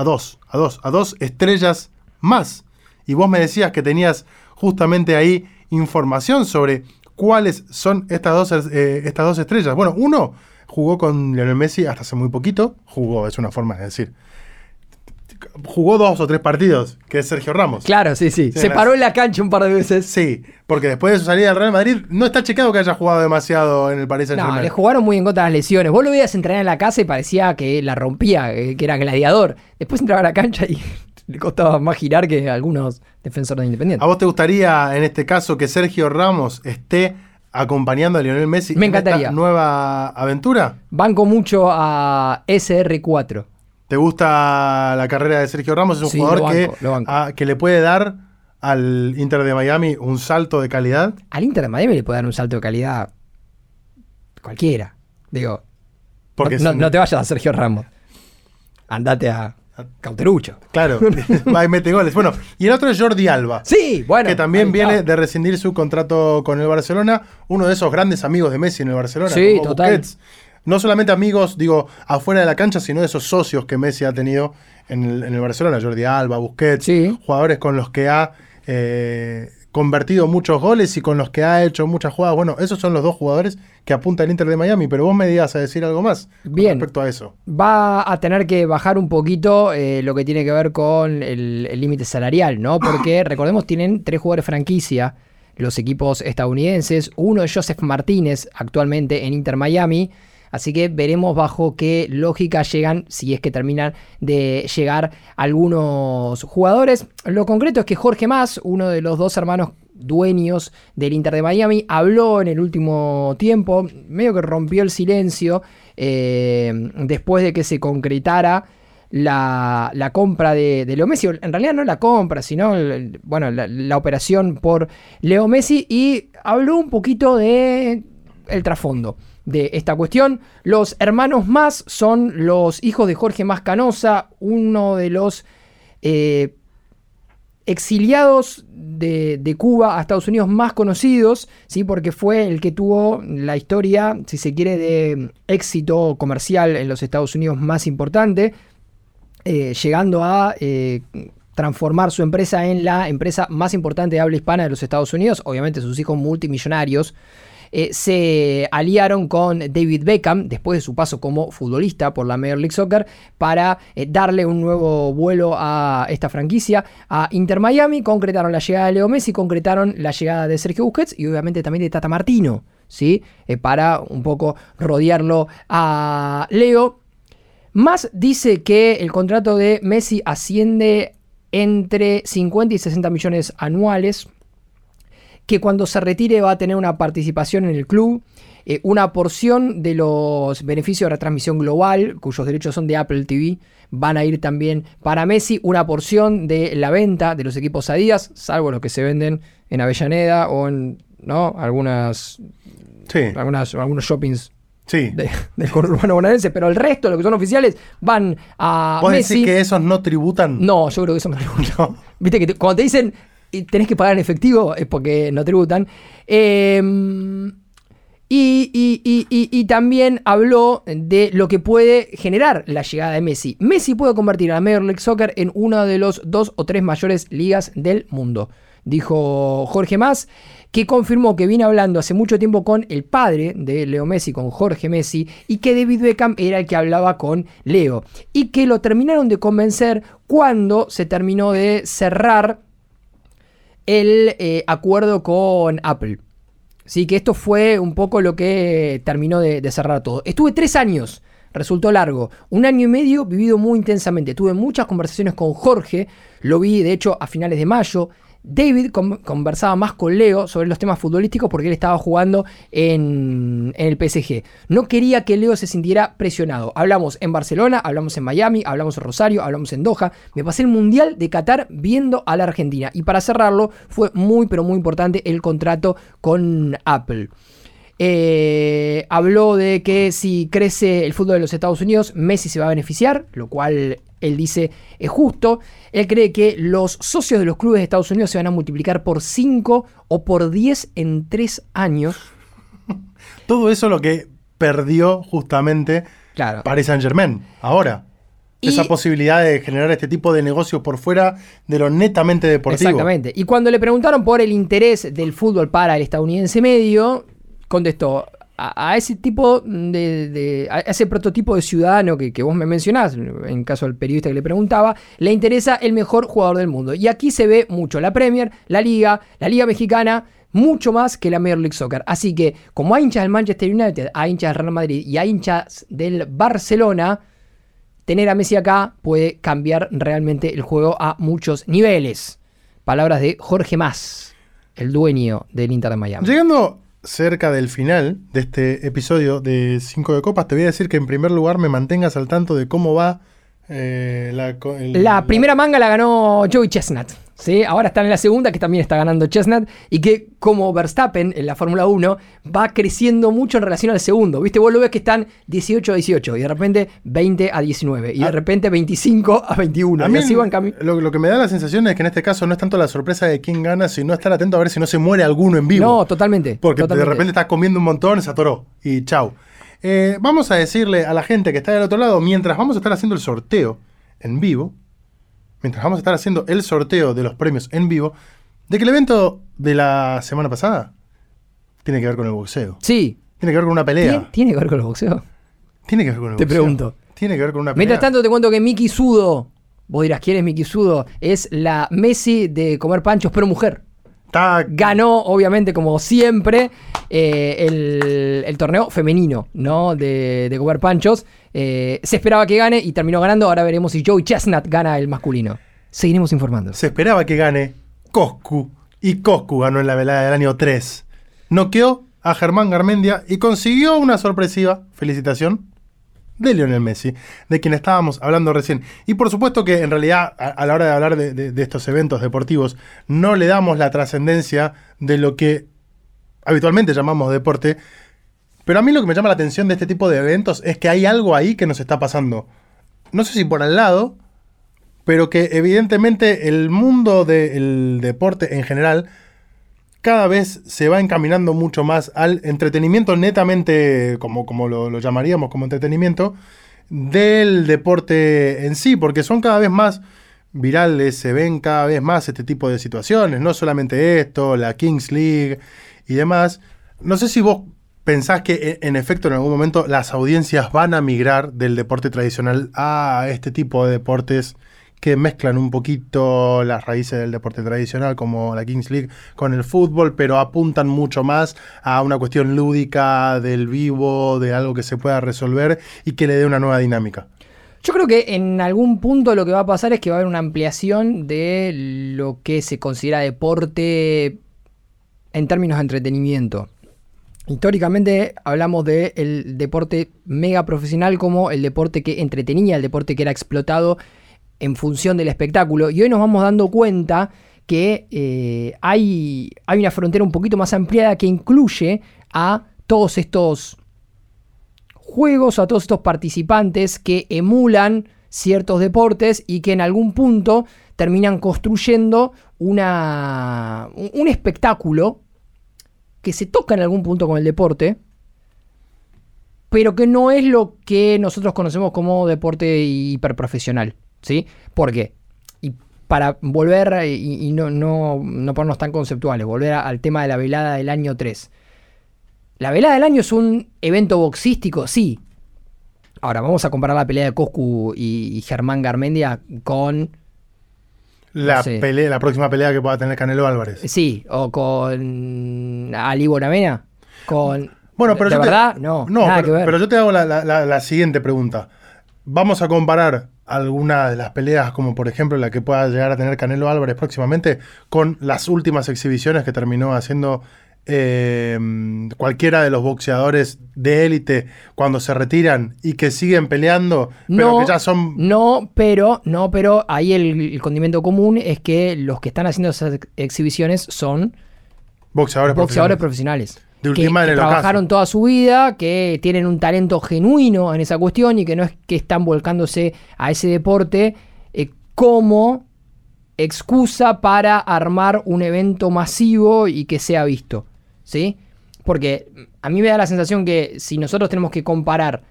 a dos, a dos, a dos estrellas más. Y vos me decías que tenías justamente ahí información sobre cuáles son estas dos, eh, estas dos estrellas. Bueno, uno jugó con Lionel Messi hasta hace muy poquito. Jugó, es una forma de decir. Jugó dos o tres partidos, que es Sergio Ramos. Claro, sí, sí. Sí, Se paró en la cancha un par de veces. Sí, porque después de su salida al Real Madrid no está chequeado que haya jugado demasiado en el Paris Saint No, le jugaron muy en contra de las lesiones. Vos lo veías entrenar en la casa y parecía que la rompía, eh, que era gladiador. Después entraba a la cancha y [LAUGHS] le costaba más girar que algunos defensores de ¿A Independiente. vos te gustaría, en este caso, que Sergio Ramos esté acompañando a Lionel Messi Me en esta encantaría. nueva aventura? Banco mucho a SR4. ¿Te gusta la carrera de Sergio Ramos? Es un Sí, jugador que, banco, lo banco. a- que le puede dar al Inter de Miami un salto de calidad. Al Inter de Miami le puede dar un salto de calidad cualquiera. Digo, Porque no, te vayas a Sergio Ramos. Andate a Cauterucho. Claro, [LAUGHS] va y mete goles. Bueno, y el otro es Jordi Alba. Sí, bueno. que también viene de rescindir su contrato con el Barcelona, uno de esos grandes amigos de Messi en el Barcelona, Sí, total. No solamente amigos, digo, afuera de la cancha, sino de esos socios que Messi ha tenido en el, en el Barcelona, Jordi Alba, Busquets, Sí. jugadores con los que ha eh, convertido muchos goles y con los que ha hecho muchas jugadas. Bueno, esos son los dos jugadores que apunta el Inter de Miami, pero vos me digas a decir algo más con Bien. respecto a eso. va a tener que bajar un poquito eh, lo que tiene que ver con el el límite salarial, ¿no? Porque [COUGHS] recordemos, tienen tres jugadores franquicia, los equipos estadounidenses. Uno es Joseph Martínez, actualmente en Inter Miami. Así que veremos bajo qué lógica llegan, si es que terminan de llegar algunos jugadores. Lo concreto es que Jorge Más, uno de los dos hermanos dueños del Inter de Miami, habló en el último tiempo, medio que rompió el silencio eh, después de que se concretara la, compra de, Leo Messi. En realidad no la compra, sino bueno, la, la operación por Leo Messi y habló un poquito de el trasfondo de esta cuestión. Los hermanos más son los hijos de Jorge Más Canosa, uno de los eh, exiliados de, de Cuba a Estados Unidos más conocidos, ¿sí? porque fue el que tuvo la historia, si se quiere, de éxito comercial en los Estados Unidos más importante, eh, llegando a eh, transformar su empresa en la empresa más importante de habla hispana de los Estados Unidos, obviamente sus hijos multimillonarios. Eh, se aliaron con David Beckham después de su paso como futbolista por la Major League Soccer para eh, darle un nuevo vuelo a esta franquicia a Inter Miami, concretaron la llegada de Leo Messi, concretaron la llegada de Sergio Busquets y obviamente también de Tata Martino, ¿sí? Eh, para un poco rodearlo a Leo. Más dice que el contrato de Messi asciende entre 50 y 60 millones anuales, que cuando se retire va a tener una participación en el club, eh, una porción de los beneficios de retransmisión global, cuyos derechos son de Apple TV, van a ir también para Messi, una porción de la venta de los equipos Adidas, salvo los que se venden en Avellaneda o en ¿no? algunas, Sí, algunas, algunos shoppings sí. de- del conurbano bonaerense, pero el resto, los que son oficiales, van a ¿Vos Messi. decís que esos no tributan? No, yo creo que eso no tributan. [LAUGHS] No. Viste que te- cuando te dicen tenés que pagar en efectivo es porque no tributan. Y, y- y- y- y también habló de lo que puede generar la llegada de Messi. Messi puede convertir a la Major League Soccer en una de los dos o tres mayores ligas del mundo. Dijo Jorge Más, que confirmó que viene hablando hace mucho tiempo con el padre de Leo Messi, con Jorge Messi, y que David Beckham era el que hablaba con Leo. Y que lo terminaron de convencer cuando se terminó de cerrar el eh, acuerdo con Apple. Sí, que esto fue un poco lo que terminó de, de cerrar todo. Estuve tres años, resultó largo. Un año y medio vivido muy intensamente. Tuve muchas conversaciones con Jorge, lo vi de hecho a finales de mayo David con- conversaba más con Leo sobre los temas futbolísticos porque él estaba jugando en, en el PSG. No quería que Leo se sintiera presionado. Hablamos en Barcelona, hablamos en Miami, hablamos en Rosario, hablamos en Doha. Me pasé el Mundial de Qatar viendo a la Argentina. Y para cerrarlo, fue muy, pero muy importante el contrato con Apple. Eh, habló de que si crece el fútbol de los Estados Unidos, Messi se va a beneficiar, lo cual él dice es justo. Él cree que los socios de los clubes de Estados Unidos se van a multiplicar por 5 o por 10 en 3 años. [LAUGHS] Todo eso lo que perdió justamente Claro. Paris Saint Germain ahora. Y- Esa posibilidad de generar este tipo de negocios por fuera de lo netamente deportivo. Exactamente. Y cuando le preguntaron por el interés del fútbol para el estadounidense medio, contestó. A, ese tipo de, a ese prototipo de ciudadano que, que vos me mencionás, en caso del periodista que le preguntaba, le interesa el mejor jugador del mundo. Y aquí se ve mucho la Premier, la Liga, la Liga Mexicana, mucho más que la Major League Soccer. Así que, como hay hinchas del Manchester United, hay hinchas del Real Madrid y hay hinchas del Barcelona, tener a Messi acá puede cambiar realmente el juego a muchos niveles. Palabras de Jorge Mas, el dueño del Inter de Miami. Llegando cerca del final de este episodio de 5 de Copas, te voy a decir que en primer lugar me mantengas al tanto de cómo va eh, la, La primera manga la ganó Joey Chestnut. ¿Sí? Ahora está en la segunda, que también está ganando Chestnut. Y que, como Verstappen en la Fórmula 1, va creciendo mucho en relación al segundo. ¿Viste? Vos lo ves que están 18 a 18, y de repente 20 a 19, y de Ah. repente 25 a 21. A y mí así van cami- lo, lo que me da la sensación es que en este caso no es tanto la sorpresa de quién gana, sino estar atento a ver si no se muere alguno en vivo. No, totalmente. Porque totalmente. de repente estás comiendo un montón, se atoró y chau. Eh, vamos a decirle a la gente que está del otro lado, mientras vamos a estar haciendo el sorteo en vivo, mientras vamos a estar haciendo el sorteo de los premios en vivo, de que el evento de la semana pasada tiene que ver con el boxeo. Sí. Tiene que ver con una ¿Tiene, pelea. tiene que ver con el boxeo? Tiene que ver con el Te boxeo. pregunto. Tiene que ver con una pelea. Mientras tanto, te cuento que Miki Sudo, vos dirás, ¿quién es Miki Sudo? Es la Messi de comer panchos, pero mujer. Ganó, obviamente, como siempre, eh, el, torneo femenino, ¿no? De, de panchos. Eh, se esperaba que gane y terminó ganando. Ahora veremos si Joey Chestnut gana el masculino. Seguiremos informando. Se esperaba que gane Coscu. Y Coscu ganó en la velada del año 3. Noqueó a Germán Garmendia y consiguió una sorpresiva felicitación de Lionel Messi, de quien estábamos hablando recién. Y por supuesto que en realidad a, la hora de hablar de estos eventos deportivos no le damos la trascendencia de lo que habitualmente llamamos deporte. Pero a mí lo que me llama la atención de este tipo de eventos es que hay algo ahí que nos está pasando. No sé si por al lado, pero que evidentemente el mundo del deporte en general cada vez se va encaminando mucho más al entretenimiento netamente, como, como lo, lo llamaríamos como entretenimiento, del deporte en sí, porque son cada vez más virales, se ven cada vez más este tipo de situaciones, no solamente esto, la Kings League y demás. No sé si vos pensás que en, en efecto en algún momento las audiencias van a migrar del deporte tradicional a este tipo de deportes que mezclan un poquito las raíces del deporte tradicional, como la Kings League, con el fútbol, pero apuntan mucho más a una cuestión lúdica, del vivo, de algo que se pueda resolver y que le dé una nueva dinámica. Yo creo que en algún punto lo que va a pasar es que va a haber una ampliación de lo que se considera deporte en términos de entretenimiento. Históricamente hablamos del deporte mega profesional como el deporte que entretenía, el deporte que era explotado en función del espectáculo. Y hoy nos vamos dando cuenta que eh, hay, hay una frontera un poquito más ampliada que incluye a todos estos juegos, a todos estos participantes que emulan ciertos deportes y que en algún punto terminan construyendo una, un espectáculo que se toca en algún punto con el deporte, pero que no es lo que nosotros conocemos como deporte hiperprofesional. ¿Sí? ¿Por qué? Y para volver eh, y, no, no, no ponernos tan conceptuales, volver al tema de la velada del año 3. La velada del año es un evento boxístico, sí. Ahora, vamos a comparar la pelea de Coscu y, y Germán Garmendia con. La, sé. pelea, la próxima pelea que pueda tener Canelo Álvarez. Sí, o con Ali Bonavena. Con. Bueno, pero ¿De yo te- verdad? no, no nada pero, que ver. pero yo te hago la, la- la- la siguiente pregunta. Vamos a comparar alguna de las peleas, como por ejemplo la que pueda llegar a tener Canelo Álvarez próximamente, con las últimas exhibiciones que terminó haciendo eh, cualquiera de los boxeadores de élite cuando se retiran y que siguen peleando, pero que ya son... No, pero, no, pero ahí el, condimento común es que los que están haciendo esas exhibiciones son boxeadores, boxeadores profesionales. que, trabajaron toda su vida, que tienen un talento genuino en esa cuestión y que no es que están volcándose a ese deporte eh, como excusa para armar un evento masivo y que sea visto. ¿Sí? Porque a mí me da la sensación que si nosotros tenemos que comparar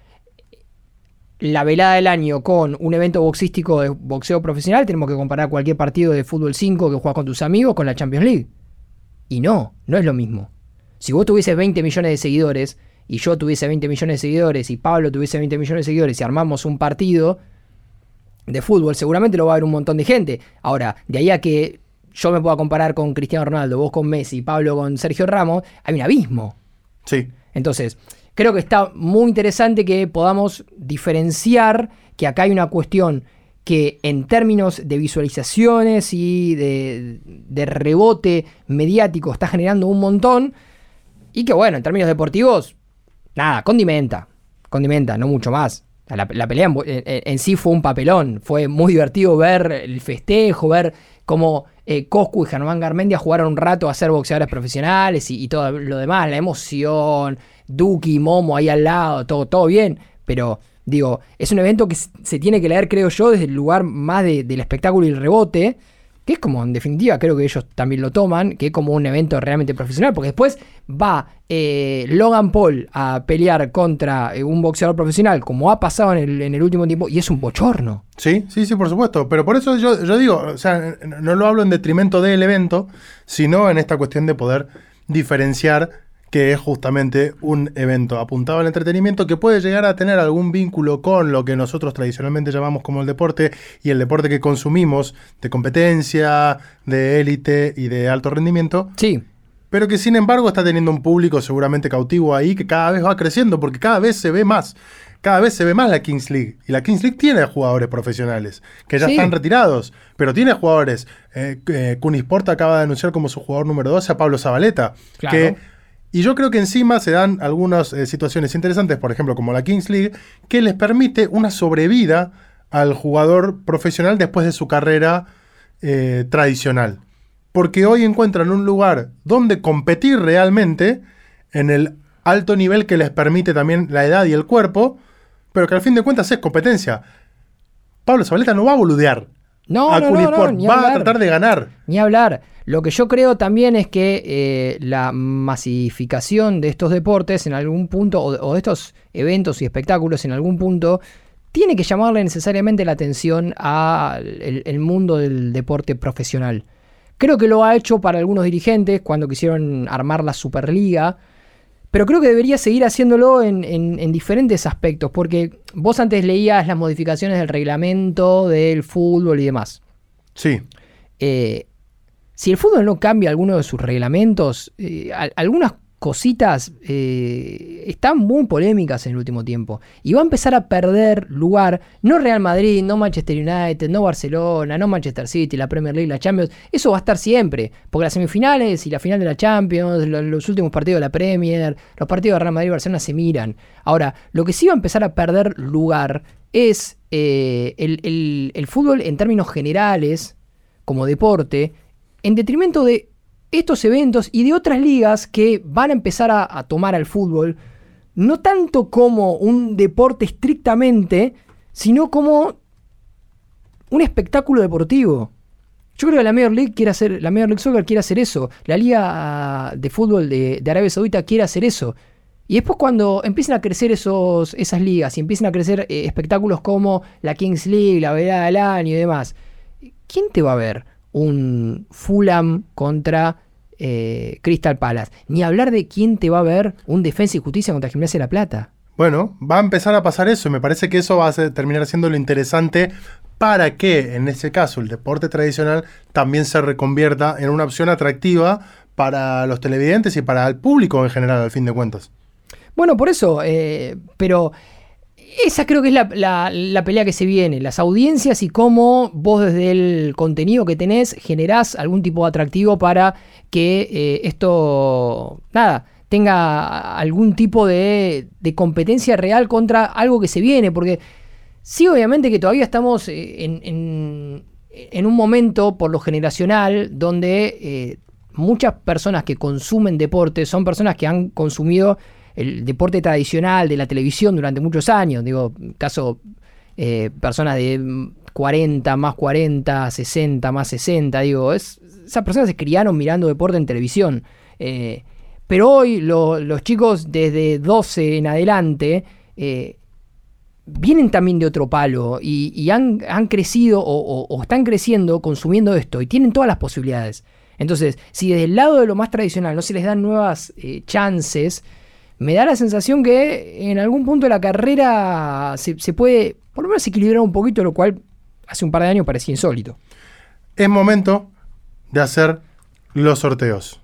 la velada del año con un evento boxístico de boxeo profesional, tenemos que comparar cualquier partido de fútbol 5 que juegas con tus amigos con la Champions League. Y no, no es lo mismo. Si vos tuvieses 20 millones de seguidores y yo tuviese 20 millones de seguidores y Pablo tuviese 20 millones de seguidores y armamos un partido de fútbol, seguramente lo va a ver un montón de gente. Ahora, de ahí a que yo me puedo comparar con Cristiano Ronaldo, vos con Messi, Pablo con Sergio Ramos, hay un abismo. Sí. Entonces, creo que está muy interesante que podamos diferenciar que acá hay una cuestión que en términos de visualizaciones y de, de, rebote mediático está generando un montón. Y que bueno, en términos deportivos, nada, condimenta. Condimenta, no mucho más. La, pelea en, sí fue un papelón. Fue muy divertido ver el festejo, ver cómo eh, Coscu y Germán Garmendia jugaron un rato a ser boxeadores profesionales y, todo lo demás, la emoción, Duki, Momo ahí al lado, todo, todo bien. Pero digo, es un evento que se tiene que leer, creo yo, desde el lugar más del espectáculo y el rebote es como, en definitiva, creo que ellos también lo toman, que es como un evento realmente profesional, porque después va eh, Logan Paul a pelear contra eh, un boxeador profesional, como ha pasado en el, último tiempo, y es un bochorno. Sí, sí, sí, por supuesto, pero por eso yo, yo digo, o sea, no lo hablo en detrimento del evento, sino en esta cuestión de poder diferenciar que es justamente un evento apuntado al entretenimiento que puede llegar a tener algún vínculo con lo que nosotros tradicionalmente llamamos como el deporte y el deporte que consumimos de competencia, de élite y de alto rendimiento. Sí. Pero que sin embargo está teniendo un público seguramente cautivo ahí que cada vez va creciendo porque cada vez se ve más. Cada vez se ve más la Kings League. Y la Kings League tiene jugadores profesionales que ya están retirados, pero tiene jugadores. Eh, eh Kunisport acaba de anunciar como su jugador número 12 a Pablo Zabaleta, que y yo creo que encima se dan algunas eh, situaciones interesantes, por ejemplo, como la Kings League, que les permite una sobrevida al jugador profesional después de su carrera eh, tradicional. Porque hoy encuentran un lugar donde competir realmente en el alto nivel que les permite también la edad y el cuerpo, pero que al fin de cuentas es competencia. Pablo Zabaleta no va a boludear. No, no, no, va a tratar de ganar. Ni hablar. Lo que yo creo también es que eh, la masificación de estos deportes en algún punto, o, de estos eventos y espectáculos en algún punto, tiene que llamarle necesariamente la atención al mundo del deporte profesional. Creo que lo ha hecho para algunos dirigentes cuando quisieron armar la Superliga, pero creo que debería seguir haciéndolo en, diferentes aspectos, porque vos antes leías las modificaciones del reglamento, del fútbol y demás. Sí. Eh, si el fútbol no cambia alguno de sus reglamentos, eh, algunas cositas eh, están muy polémicas en el último tiempo. Y va a empezar a perder lugar, no Real Madrid, no Manchester United, no Barcelona, no Manchester City, la Premier League, la Champions. Eso va a estar siempre. Porque las semifinales y la final de la Champions, los, últimos partidos de la Premier, los partidos de Real Madrid y Barcelona se miran. Ahora, lo que sí va a empezar a perder lugar es eh, el fútbol en términos generales, como deporte, en detrimento de estos eventos y de otras ligas que van a empezar a, tomar al fútbol, no tanto como un deporte estrictamente, sino como un espectáculo deportivo. Yo creo que la Major League quiere hacer, la Major League Soccer quiere hacer eso, la Liga de Fútbol de, Arabia Saudita quiere hacer eso. Y después cuando empiecen a crecer esos, esas ligas y empiecen a crecer eh, espectáculos como la Kings League, la Velada del Año y demás, ¿quién te va a ver? Un Fulham contra eh, Crystal Palace. Ni hablar de quién te va a ver un Defensa y Justicia contra Gimnasia de la Plata. Bueno, va a empezar a pasar eso y me parece que eso va a terminar siendo lo interesante para que, en ese caso, el deporte tradicional también se reconvierta en una opción atractiva para los televidentes y para el público en general, al fin de cuentas. Bueno, por eso, eh, pero esa creo que es la, la- pelea que se viene, las audiencias y cómo vos desde el contenido que tenés generás algún tipo de atractivo para que eh, esto, nada, tenga algún tipo de, de competencia real contra algo que se viene, porque sí obviamente que todavía estamos eh, en, en- en un momento por lo generacional donde eh, muchas personas que consumen deporte son personas que han consumido el deporte tradicional de la televisión durante muchos años. Digo, caso eh, personas de mm, 40 más 40, 60 más 60. Digo, es, esas personas se criaron mirando deporte en televisión. Eh, pero hoy lo- los chicos desde 12 en adelante eh, vienen también de otro palo y, han, han crecido o, o- están creciendo consumiendo esto y tienen todas las posibilidades. Entonces, si desde el lado de lo más tradicional no se les dan nuevas chances, me da la sensación que en algún punto de la carrera se, se puede por lo menos equilibrar un poquito, lo cual hace un par de años parecía insólito. Es momento de hacer los sorteos.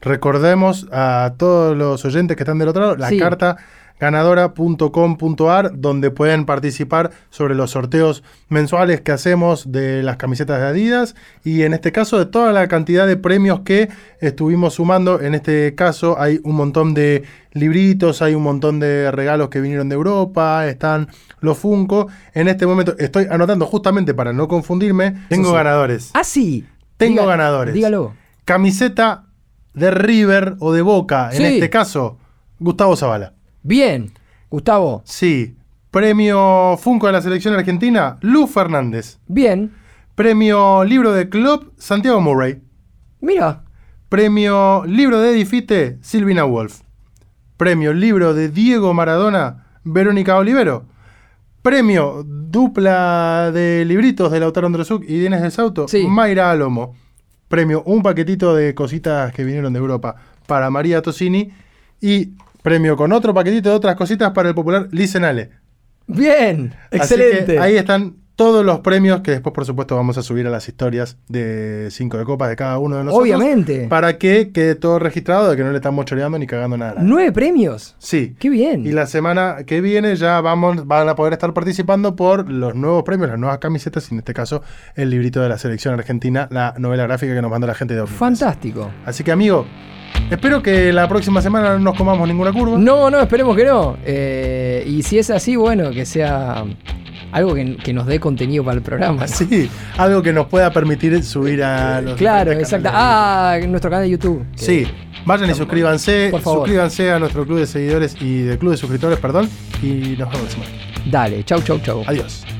Recordemos a todos los oyentes que están del otro lado la Sí. carta ganadora.com.ar donde pueden participar sobre los sorteos mensuales que hacemos de las camisetas de Adidas y en este caso de toda la cantidad de premios que estuvimos sumando. En este caso hay un montón de libritos, hay un montón de regalos que vinieron de Europa, están los Funko. En este momento estoy anotando justamente para no confundirme. Tengo sí. ganadores. Ah, sí. Tengo ganadores. Dígalo. Camiseta de River o de Boca, en este caso, Gustavo Zavala. Bien. Gustavo. Sí. Premio Funko de la selección argentina, Lu Fernández. Bien. Premio Libro de Club, Santiago Murray. Mira. Premio Libro de Edifite, Silvina Wolf. Premio Libro de Diego Maradona, Verónica Olivero. Premio Dupla de Libritos de Lautaro Androsuk y Dienes del Sauto, Sí. Mayra Alomo. Premio Un paquetito de cositas que vinieron de Europa para María Tosini. Y premio con otro paquetito de otras cositas para el popular Licenale. Bien. Así Excelente. que ahí están todos los premios que después, por supuesto, vamos a subir a las historias de 5 de copas de cada uno de nosotros. Obviamente. Para que quede todo registrado de que no le estamos choreando ni cagando nada. Nueve premios. Sí. Qué bien. Y la semana que viene ya vamos, van a poder estar participando por los nuevos premios, las nuevas camisetas, y en este caso el librito de la selección argentina, la novela gráfica que nos manda la gente de Omnibus. Fantástico. Así que amigo, espero que la próxima semana no nos comamos ninguna curva. No, no, esperemos que no. Eh, y si es así, bueno, que sea algo que, que nos dé contenido para el programa. [LAUGHS] Sí, algo que nos pueda permitir subir a los Claro, exacto. Ah, nuestro canal de YouTube. Sí, vayan y suscríbanse, Por favor. suscríbanse a nuestro club de seguidores y del club de suscriptores, perdón, y nos vemos la semana. Dale, chau, chau, chau. Adiós.